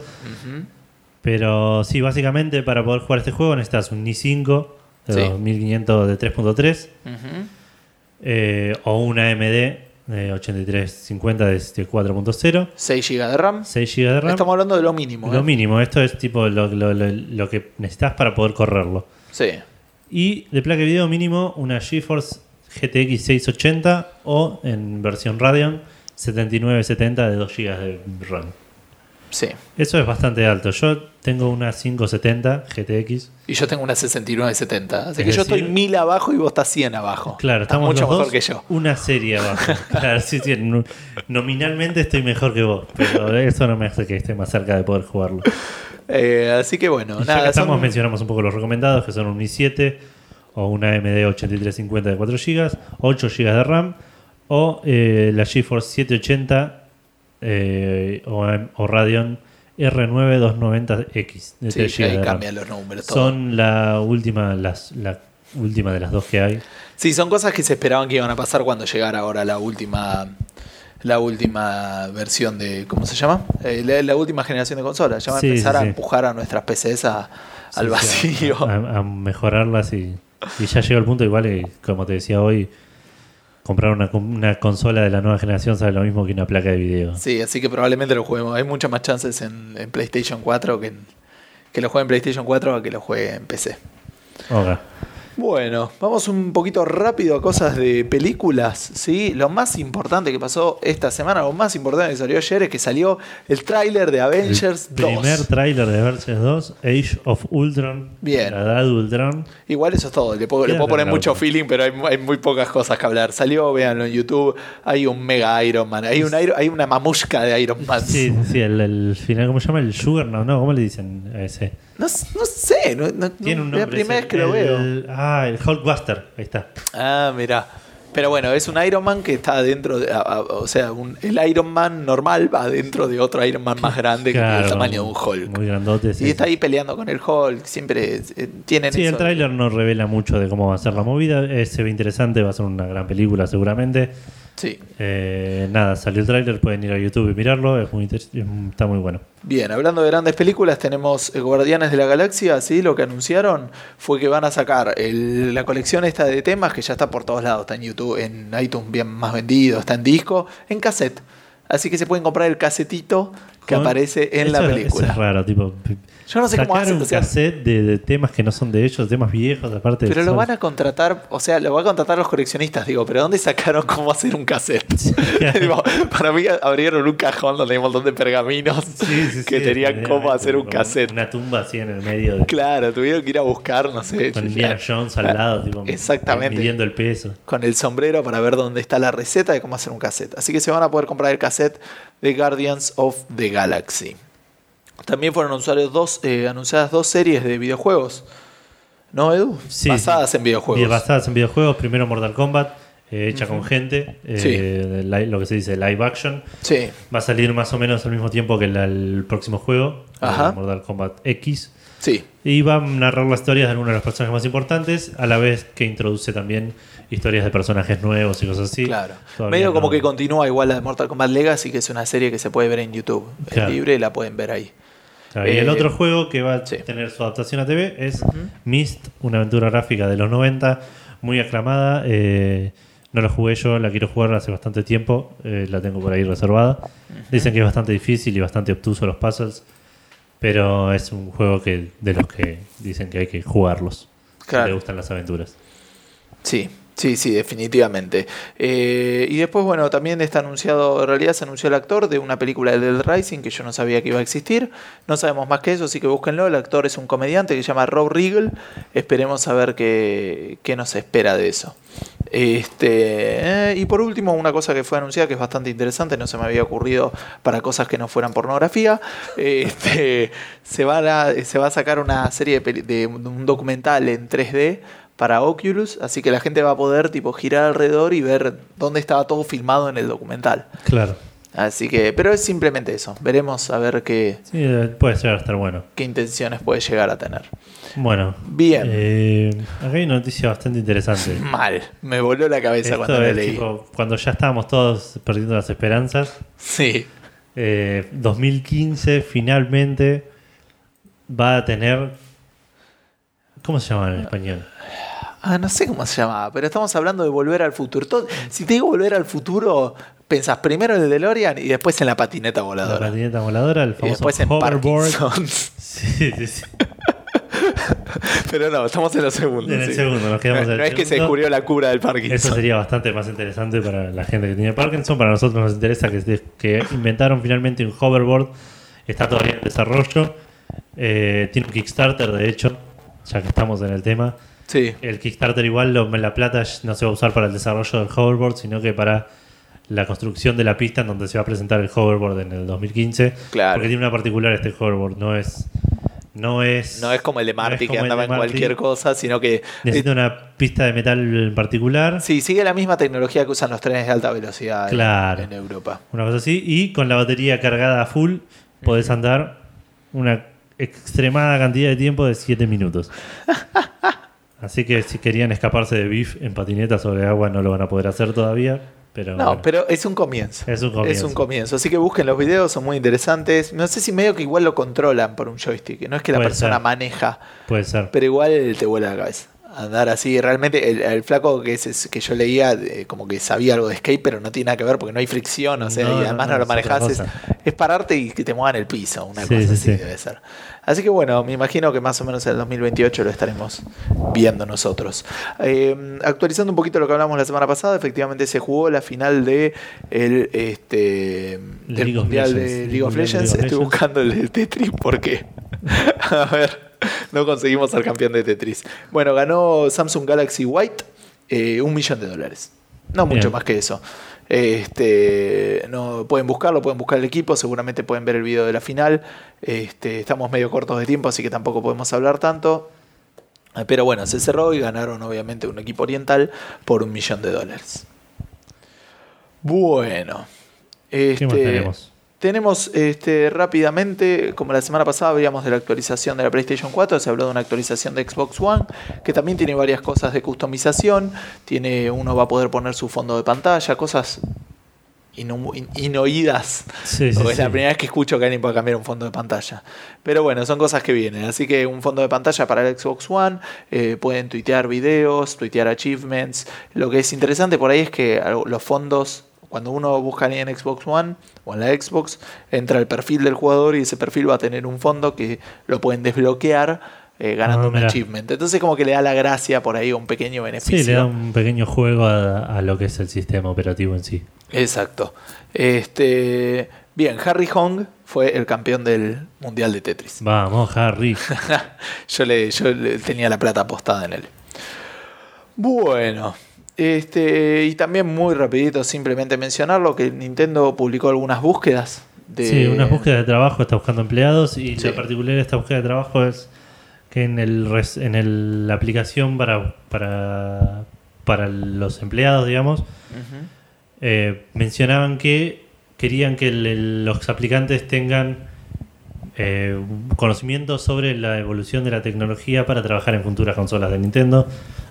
[SPEAKER 2] Pero sí, básicamente para poder jugar este juego necesitas un i5 de
[SPEAKER 1] Sí.
[SPEAKER 2] 2500 de 3.3
[SPEAKER 1] Ujú.
[SPEAKER 2] eh, o una AMD de 8350 de 4.0,
[SPEAKER 1] 6 GB de RAM.
[SPEAKER 2] 6 GB de RAM.
[SPEAKER 1] Estamos hablando de lo mínimo.
[SPEAKER 2] Lo
[SPEAKER 1] ¿eh?
[SPEAKER 2] mínimo, esto es tipo lo, lo- lo- lo que necesitas para poder correrlo.
[SPEAKER 1] Sí.
[SPEAKER 2] Y de placa de video mínimo, una GeForce GTX 680 o en versión Radeon 7970 de 2 GB de RAM.
[SPEAKER 1] Sí.
[SPEAKER 2] Eso es bastante alto. Yo tengo una 570 GTX.
[SPEAKER 1] Y yo tengo una 6970. Así
[SPEAKER 2] Es
[SPEAKER 1] que yo estoy 1000 abajo y vos estás 100 abajo.
[SPEAKER 2] Claro, estamos
[SPEAKER 1] mucho
[SPEAKER 2] los
[SPEAKER 1] mejor
[SPEAKER 2] dos
[SPEAKER 1] que yo.
[SPEAKER 2] una serie abajo. Claro, sí, sí, no- nominalmente estoy mejor que vos, pero eso no me hace que esté más cerca de poder jugarlo.
[SPEAKER 1] Eh, así que bueno,
[SPEAKER 2] Y ya que
[SPEAKER 1] nada.
[SPEAKER 2] estamos,
[SPEAKER 1] son-
[SPEAKER 2] mencionamos un poco los recomendados, que son un i7 o una AMD 8350 de 4 GB, 8 GB de RAM, o eh, la GeForce 780 eh, o, o Radeon R9290X de 3
[SPEAKER 1] Sí, ahí
[SPEAKER 2] de
[SPEAKER 1] cambian los números. todo.
[SPEAKER 2] Son la última, las, la última de las dos que hay.
[SPEAKER 1] Sí, son cosas que se esperaban que iban a pasar cuando llegara ahora la última la última versión de ¿cómo se llama? Eh, la, la última generación de consolas. Ya va a empezar
[SPEAKER 2] sí,
[SPEAKER 1] a empujar a nuestras PCs a- al vacío.
[SPEAKER 2] A, a mejorarlas y, y ya llegó el punto igual que, como te decía hoy, comprar una, una consola de la nueva generación sabe lo mismo que una placa de video.
[SPEAKER 1] Sí, así que probablemente lo juguemos. Hay muchas más chances en, en PlayStation 4 que, en- que lo juegue en PlayStation 4 a que lo juegue en PC.
[SPEAKER 2] Ok.
[SPEAKER 1] Bueno, vamos un poquito rápido a cosas de películas, ¿sí? Lo más importante que pasó esta semana, lo más importante que salió ayer es que salió el tráiler de Avengers
[SPEAKER 2] El
[SPEAKER 1] 2.
[SPEAKER 2] primer tráiler de Avengers 2, Age of Ultron.
[SPEAKER 1] Bien.
[SPEAKER 2] La edad de Ultron.
[SPEAKER 1] Igual eso es todo, le puedo, le
[SPEAKER 2] Queda
[SPEAKER 1] puedo poner mucho feeling, pero hay, hay muy pocas cosas que hablar. Salió, véanlo en YouTube, hay un mega Iron Man, hay, un hay una mamushka de Iron Man.
[SPEAKER 2] Sí, sí, el, el final, ¿cómo se llama? El Sugar, no, no, ¿cómo le dicen a ese?
[SPEAKER 1] No, no sé, no, no-
[SPEAKER 2] Tiene un
[SPEAKER 1] no- es la primera vez que lo
[SPEAKER 2] el-
[SPEAKER 1] veo.
[SPEAKER 2] Ah, el Hulkbuster, ahí está.
[SPEAKER 1] Ah, mira. Pero bueno, es un Iron Man que está dentro de. a- a- o sea, un- el Iron Man normal va dentro de otro Iron Man más grande que tiene el
[SPEAKER 2] Claro,
[SPEAKER 1] tamaño de un Hulk.
[SPEAKER 2] Muy grandote. sí,
[SPEAKER 1] y está ahí peleando con el Hulk. Siempre eh, tienen
[SPEAKER 2] Sí,
[SPEAKER 1] eso.
[SPEAKER 2] el tráiler no revela mucho de cómo va a ser la movida. Eh, se ve interesante, va a ser una gran película seguramente.
[SPEAKER 1] Sí.
[SPEAKER 2] Eh, nada, salió el tráiler, pueden ir a YouTube y mirarlo, es muy está muy bueno.
[SPEAKER 1] Bien, hablando de grandes películas, tenemos eh, Guardianes de la Galaxia, sí, lo que anunciaron fue que van a sacar el- la colección esta de temas que ya está por todos lados, está en YouTube, en iTunes bien más vendido, está en disco, en cassette. Así que se pueden comprar el casetito que aparece en la película.
[SPEAKER 2] Eso es raro, tipo.
[SPEAKER 1] Yo no sé cómo hacen,
[SPEAKER 2] un
[SPEAKER 1] o sea,
[SPEAKER 2] cassette de, de temas que no son de ellos, temas viejos, aparte.
[SPEAKER 1] pero lo van a contratar, o sea, lo van a contratar los coleccionistas, digo, pero ¿dónde sacaron cómo hacer un cassette? Digo, para mí abrieron un cajón donde hay un montón de pergaminos
[SPEAKER 2] Sí, sí, sí,
[SPEAKER 1] que tenían cómo hacer un cassette.
[SPEAKER 2] Una tumba así en el medio. De,
[SPEAKER 1] Claro, tuvieron que ir a buscar, no sé,
[SPEAKER 2] Con Indiana Jones al lado, tipo,
[SPEAKER 1] Exactamente.
[SPEAKER 2] midiendo el peso.
[SPEAKER 1] con el sombrero para ver dónde está la receta de cómo hacer un cassette. Así que se van a poder comprar el cassette de Guardians of the Galaxy. También fueron anunciados dos, eh, anunciadas dos series de videojuegos. ¿No, Edu?
[SPEAKER 2] Sí,
[SPEAKER 1] Basadas en videojuegos.
[SPEAKER 2] Basadas en videojuegos. Primero Mortal Kombat, eh, hecha con gente. eh,
[SPEAKER 1] Sí.
[SPEAKER 2] lo que se dice live action.
[SPEAKER 1] Sí,
[SPEAKER 2] Va a salir más o menos al mismo tiempo que la- el próximo juego, eh,
[SPEAKER 1] Ajá.
[SPEAKER 2] Mortal Kombat X.
[SPEAKER 1] sí.
[SPEAKER 2] Y va a narrar las historias de algunos de los personajes más importantes, a la vez que introduce también historias de personajes nuevos y cosas así.
[SPEAKER 1] Claro.
[SPEAKER 2] Todavía
[SPEAKER 1] Medio como que continúa igual la de Mortal Kombat Legacy, que es una serie que se puede ver en YouTube.
[SPEAKER 2] Claro.
[SPEAKER 1] Es libre y la pueden ver ahí.
[SPEAKER 2] Claro, y el
[SPEAKER 1] Eh,
[SPEAKER 2] otro juego que va a
[SPEAKER 1] sí.
[SPEAKER 2] tener su adaptación a TV es Myst, una aventura gráfica de los 90, muy aclamada. eh, no la jugué yo, la quiero jugar hace bastante tiempo, eh, la tengo por ahí reservada. Dicen que es bastante difícil y bastante obtuso los puzzles, pero es un juego que de los que dicen que hay que jugarlos. Si
[SPEAKER 1] Claro.
[SPEAKER 2] le gustan las aventuras.
[SPEAKER 1] Sí, sí, sí, definitivamente. Eh, y después, bueno, también está anunciado, en realidad se anunció el actor de una película de Dead Rising que yo no sabía que iba a existir. No sabemos más que eso, así que búsquenlo. El actor es un comediante que se llama Rob Riggle. Esperemos a ver qué, qué nos espera de eso. Este, eh, y por último, una cosa que fue anunciada que es bastante interesante, no se me había ocurrido para cosas que no fueran pornografía. Este, se, va a, se va a sacar una serie de, de un documental en 3D para Oculus, así que la gente va a poder tipo girar alrededor y ver dónde estaba todo filmado en el documental.
[SPEAKER 2] Claro.
[SPEAKER 1] Así que, pero es simplemente eso. Veremos a ver qué,
[SPEAKER 2] Sí, eh, puede llegar a estar bueno.
[SPEAKER 1] qué intenciones puede llegar a tener.
[SPEAKER 2] Bueno.
[SPEAKER 1] Bien.
[SPEAKER 2] eh, acá hay una noticia bastante interesante.
[SPEAKER 1] Mal, me voló la cabeza
[SPEAKER 2] Esto
[SPEAKER 1] cuando la leí.
[SPEAKER 2] tipo, cuando ya estábamos todos perdiendo las esperanzas.
[SPEAKER 1] Sí,
[SPEAKER 2] eh, 2015 finalmente va a tener. ¿Cómo se llama en español?
[SPEAKER 1] Ah, no sé cómo se llamaba, pero estamos hablando de volver al futuro. Todo- si te digo volver al futuro, pensás primero en el DeLorean y después en la patineta
[SPEAKER 2] La
[SPEAKER 1] voladora.
[SPEAKER 2] patineta voladora, el
[SPEAKER 1] y
[SPEAKER 2] famoso
[SPEAKER 1] después en
[SPEAKER 2] hoverboard.
[SPEAKER 1] Parkinson's.
[SPEAKER 2] Sí, sí, sí.
[SPEAKER 1] pero no, estamos en lo segundo.
[SPEAKER 2] En el
[SPEAKER 1] sí.
[SPEAKER 2] segundo, nos quedamos
[SPEAKER 1] No,
[SPEAKER 2] en
[SPEAKER 1] no
[SPEAKER 2] el
[SPEAKER 1] es que se descubrió la cura del Parkinson.
[SPEAKER 2] Eso sería bastante más interesante para la gente que tiene Parkinson. Para nosotros nos interesa que, que inventaron finalmente un hoverboard. Está todavía en desarrollo. Eh, tiene un Kickstarter, de hecho, ya que estamos en el tema.
[SPEAKER 1] Sí,
[SPEAKER 2] El Kickstarter igual lo- la plata no se va a usar para el desarrollo del hoverboard, sino que para la construcción de la pista en donde se va a presentar el hoverboard en el 2015.
[SPEAKER 1] Claro.
[SPEAKER 2] Porque tiene una particular este hoverboard, no es... No es,
[SPEAKER 1] no es como el de
[SPEAKER 2] no
[SPEAKER 1] Marty que andaba en cualquier cosa, sino que.
[SPEAKER 2] Necesita una pista de metal en particular.
[SPEAKER 1] Sí, sigue la misma tecnología que usan los trenes de alta velocidad en-
[SPEAKER 2] Claro.
[SPEAKER 1] en Europa.
[SPEAKER 2] Una cosa así. Y con la batería cargada a full, podés andar una extremada cantidad de tiempo de 7 minutos. Así que si querían escaparse de Biff en patineta sobre agua, no lo van a poder hacer todavía. Pero,
[SPEAKER 1] No,
[SPEAKER 2] bueno,
[SPEAKER 1] pero es un comienzo.
[SPEAKER 2] es un comienzo.
[SPEAKER 1] Es un comienzo. Así que busquen los videos, son muy interesantes. No sé si medio que igual lo controlan por un joystick. No es que la
[SPEAKER 2] Puede
[SPEAKER 1] persona
[SPEAKER 2] ser.
[SPEAKER 1] maneja,
[SPEAKER 2] Puede ser.
[SPEAKER 1] pero igual te vuela la cabeza. Andar así, realmente el, el flaco que, es, que yo leía, eh, como que sabía algo de skate, pero no tiene nada que ver porque no hay fricción, o sea,
[SPEAKER 2] No,
[SPEAKER 1] y además
[SPEAKER 2] no,
[SPEAKER 1] no, lo manejas. Es, pararte y que te muevan el piso, una
[SPEAKER 2] Sí,
[SPEAKER 1] cosa
[SPEAKER 2] sí,
[SPEAKER 1] así
[SPEAKER 2] sí.
[SPEAKER 1] debe ser. Así que bueno, me imagino que más o menos en el 2028 lo estaremos viendo nosotros. Eh, actualizando un poquito lo que hablamos la semana pasada, efectivamente se jugó la final de el, este, del
[SPEAKER 2] League of
[SPEAKER 1] Mundial de. League of Legends. Estoy buscando el de Tetris porque, a ver, no conseguimos ser campeón de Tetris. Bueno, ganó Samsung Galaxy White eh, un millón de dólares. No mucho
[SPEAKER 2] Bien.
[SPEAKER 1] más que eso. Este, no, pueden buscarlo, pueden buscar el equipo, seguramente pueden ver el video de la final. Este, estamos medio cortos de tiempo, así que tampoco podemos hablar tanto. Pero bueno, se cerró y ganaron obviamente un equipo oriental por un millón de dólares. Bueno.
[SPEAKER 2] ¿Qué más
[SPEAKER 1] Este,
[SPEAKER 2] tenemos?
[SPEAKER 1] Tenemos este, rápidamente, como la semana pasada habíamos de la actualización de la PlayStation 4, se habló de una actualización de Xbox One, que también tiene varias cosas de customización, tiene, uno va a poder poner su fondo de pantalla, cosas ino- in- inoídas,
[SPEAKER 2] Sí,
[SPEAKER 1] es la primera vez que escucho que alguien puede cambiar un fondo de pantalla. Pero bueno, son cosas que vienen, así que un fondo de pantalla para el Xbox One, eh, pueden tuitear videos, tuitear achievements, lo que es interesante por ahí es que los fondos cuando uno busca en Xbox One o en la Xbox, entra el perfil del jugador y ese perfil va a tener un fondo que lo pueden desbloquear eh, ganando
[SPEAKER 2] Ah,
[SPEAKER 1] un achievement. Entonces como que le da la gracia por ahí un pequeño beneficio.
[SPEAKER 2] Sí, le da un pequeño juego a, a lo que es el sistema operativo en sí.
[SPEAKER 1] Exacto. Este, bien, Harry Hong fue el campeón del Mundial de Tetris.
[SPEAKER 2] Vamos, Harry.
[SPEAKER 1] yo, le, yo le tenía la plata apostada en él. Bueno, este, y también muy rapidito simplemente mencionarlo que Nintendo publicó algunas búsquedas de
[SPEAKER 2] Sí, unas búsquedas de trabajo, está buscando empleados y
[SPEAKER 1] Sí.
[SPEAKER 2] la particular de esta búsqueda de trabajo es que en el en el- la aplicación para, para, para los empleados, digamos, eh, mencionaban que querían que el- los aplicantes tengan eh, conocimiento sobre la evolución de la tecnología para trabajar en futuras consolas de Nintendo,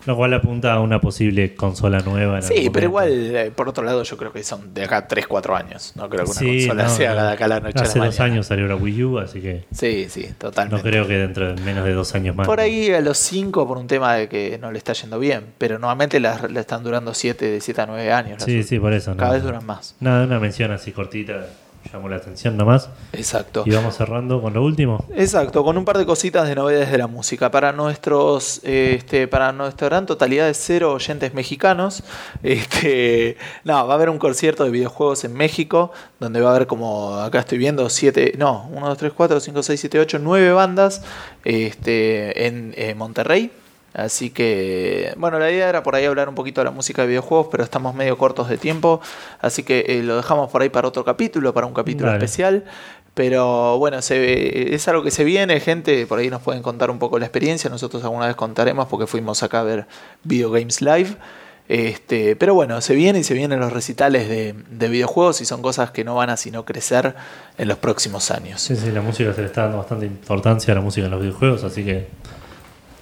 [SPEAKER 2] lo cual apunta a una posible consola nueva. en
[SPEAKER 1] Sí, pero igual, eh, por otro lado, yo creo que son de acá 3-4 años. No creo que una
[SPEAKER 2] Sí,
[SPEAKER 1] consola
[SPEAKER 2] no,
[SPEAKER 1] se haga
[SPEAKER 2] no.
[SPEAKER 1] de acá a la noche a la
[SPEAKER 2] Hace dos años salió la Wii U, así que
[SPEAKER 1] Sí, sí,
[SPEAKER 2] no
[SPEAKER 1] totalmente.
[SPEAKER 2] creo que dentro de menos de dos años más.
[SPEAKER 1] Por ahí a los 5 por un tema de que no le está yendo bien, pero normalmente las, le están durando 7 de 7 a 9 años. las
[SPEAKER 2] Sí, sí, por eso.
[SPEAKER 1] Cada
[SPEAKER 2] no.
[SPEAKER 1] vez duran más.
[SPEAKER 2] Nada, una mención así cortita llamó la atención nomás.
[SPEAKER 1] Exacto.
[SPEAKER 2] Y vamos cerrando con lo último.
[SPEAKER 1] Exacto, con un par de cositas de novedades de la música. Para nuestros, eh, este, para nuestra gran totalidad de cero oyentes mexicanos, este, no, va a haber un concierto de videojuegos en México, donde va a haber como, acá estoy viendo, siete, no, 1, 2, 3, 4, 5, 6, 7, 8, 9 bandas este, en eh, Monterrey. Así que, bueno, la idea era por ahí hablar un poquito de la música de videojuegos, pero estamos medio cortos de tiempo, así que eh, lo dejamos por ahí para otro capítulo, para un capítulo
[SPEAKER 2] Dale.
[SPEAKER 1] especial. Pero bueno, se ve- es algo que se viene, gente, por ahí nos pueden contar un poco la experiencia, nosotros alguna vez contaremos porque fuimos acá a ver Video Games Live. Este, pero bueno, se viene y se vienen los recitales de, de videojuegos y son cosas que no van a sino crecer en los próximos años.
[SPEAKER 2] Sí, sí, la música se le está dando bastante importancia a la música en los videojuegos, así que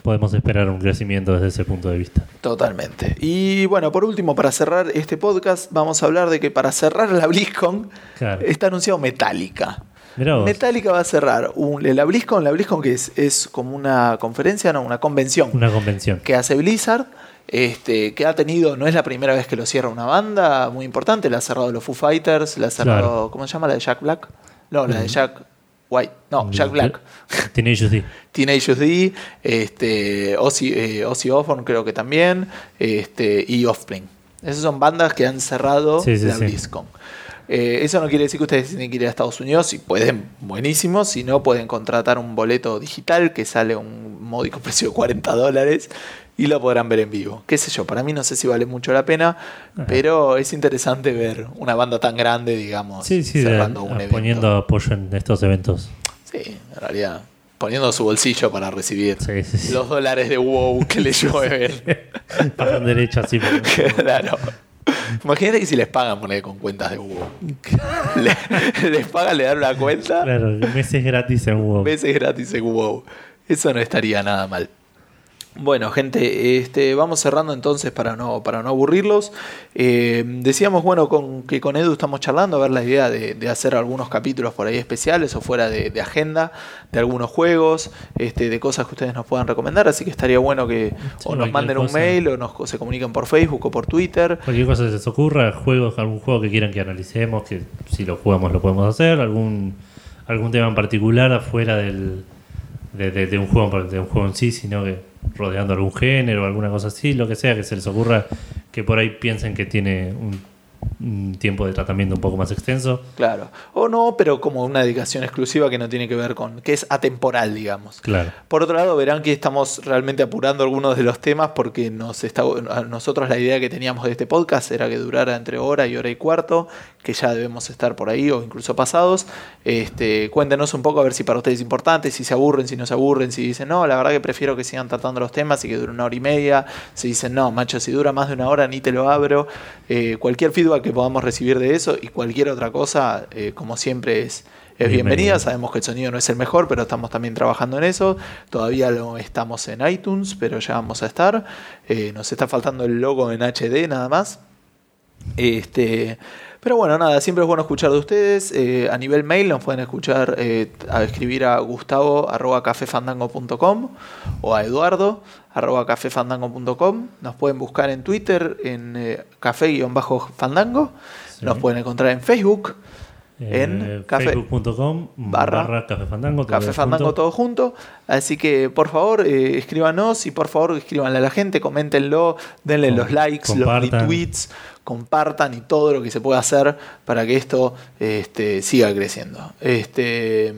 [SPEAKER 2] podemos esperar un crecimiento desde ese punto de vista.
[SPEAKER 1] Totalmente. Y bueno, por último, para cerrar este podcast, vamos a hablar de que para cerrar la BlizzCon
[SPEAKER 2] Claro.
[SPEAKER 1] está anunciado Metallica. Metallica va a cerrar un, la BlizzCon, la BlizzCon que es, es como una conferencia, no, una convención
[SPEAKER 2] Una convención.
[SPEAKER 1] que hace Blizzard, este, que ha tenido, no es la primera vez que lo cierra una banda muy importante, la ha cerrado los Foo Fighters, la ha cerrado,
[SPEAKER 2] Claro.
[SPEAKER 1] ¿cómo se llama? La de Jack Black. No, la de Jack White, no, Jack Black.
[SPEAKER 2] Tenacious D.
[SPEAKER 1] Teenage D, este, Ozzy, eh, Ozzy Osbourne creo que también, este, y Offspring. Esas son bandas que han cerrado
[SPEAKER 2] Sí, sí,
[SPEAKER 1] la
[SPEAKER 2] sí.
[SPEAKER 1] BlizzCon. Eh, eso no quiere decir que ustedes tienen que ir a Estados Unidos, si pueden, buenísimo, si no pueden contratar un boleto digital que sale a un módico precio de 40 dólares y lo podrán ver en vivo. Qué sé yo, para mí no sé si vale mucho la pena,
[SPEAKER 2] Ajá.
[SPEAKER 1] pero es interesante ver una banda tan grande, digamos,
[SPEAKER 2] Sí, sí, de-
[SPEAKER 1] cerrando un evento.
[SPEAKER 2] poniendo apoyo en estos eventos.
[SPEAKER 1] Sí, en realidad, poniendo su bolsillo para recibir
[SPEAKER 2] Sí,
[SPEAKER 1] los dólares de WoW que le llueven.
[SPEAKER 2] Pasan derecho así. por-
[SPEAKER 1] claro. Imagínate que si les pagan poner con cuentas de WoW. Le- les pagan, le dan una cuenta,
[SPEAKER 2] Claro, meses gratis en WoW.
[SPEAKER 1] meses gratis en WoW. Eso no estaría nada mal. Bueno, gente, este, vamos cerrando entonces para no, para no aburrirlos. Eh, decíamos, bueno, con, que con Edu estamos charlando, a ver la idea de, de hacer algunos capítulos por ahí especiales o fuera de, de agenda, de algunos juegos, este, de cosas que ustedes nos puedan recomendar. Así que estaría bueno que
[SPEAKER 2] Sí,
[SPEAKER 1] o nos manden un mail o nos se comuniquen por Facebook o por Twitter.
[SPEAKER 2] Cualquier cosa que se les ocurra, juegos, algún juego que quieran que analicemos, que si lo jugamos lo podemos hacer, algún algún tema en particular afuera del de, de- de un juego de un juego en sí, sino que rodeando algún género alguna cosa así, lo que sea que se les ocurra, que por ahí piensen que tiene un tiempo de tratamiento un poco más extenso.
[SPEAKER 1] Claro. O no, pero como una dedicación exclusiva que no tiene que ver con. que es atemporal, digamos.
[SPEAKER 2] Claro.
[SPEAKER 1] Por otro lado, verán que estamos realmente apurando algunos de los temas porque nos está, a nosotros la idea que teníamos de este podcast era que durara entre hora y hora y cuarto, que ya debemos estar por ahí o incluso pasados. Este, cuéntenos un poco a ver si para ustedes es importante, si se aburren, si no se aburren, si dicen, no, la verdad que prefiero que sigan tratando los temas y que dure una hora y media. Si dicen, no, macho, si dura más de una hora ni te lo abro. Eh, cualquier feedback que podamos recibir de eso y cualquier otra cosa, eh, como siempre, es, es bienvenida. Sabemos que el sonido no es el mejor, pero estamos también trabajando en eso. Todavía lo estamos en iTunes, pero ya vamos a estar. Eh, nos está faltando el logo en HD nada más. Este, Pero bueno, nada, siempre es bueno escuchar de ustedes. Eh, a nivel mail nos pueden escuchar, eh, a escribir a gustavo arroba cafefandango.com o a eduardo arroba cafefandango.com. Nos pueden buscar en Twitter en eh, café-fandango.
[SPEAKER 2] Sí.
[SPEAKER 1] Nos pueden encontrar en Facebook en
[SPEAKER 2] Eh,
[SPEAKER 1] café-
[SPEAKER 2] facebook.com
[SPEAKER 1] barra
[SPEAKER 2] barra Café Fandango. todo
[SPEAKER 1] Café Fandango
[SPEAKER 2] junto.
[SPEAKER 1] todo junto. Así que por favor eh, escríbanos y por favor escríbanle a la gente, coméntenlo, denle
[SPEAKER 2] Com-
[SPEAKER 1] los likes, los retweets, compartan y todo lo que se pueda hacer para que esto este, siga creciendo. Este,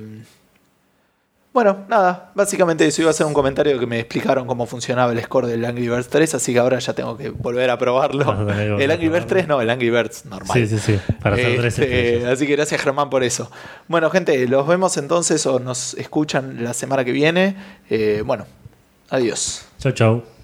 [SPEAKER 1] bueno, nada, básicamente eso iba a ser un comentario que me explicaron cómo funcionaba el score del Angry Birds 3, así que ahora ya tengo que volver a probarlo. El Angry Birds
[SPEAKER 2] probarlo.
[SPEAKER 1] 3 no, el Angry Birds normal.
[SPEAKER 2] Sí, sí, sí. Para hacer
[SPEAKER 1] Este, así que gracias Germán por eso. Bueno, gente, los vemos entonces o nos escuchan la semana que viene. Eh, bueno, adiós.
[SPEAKER 2] Chau, chau.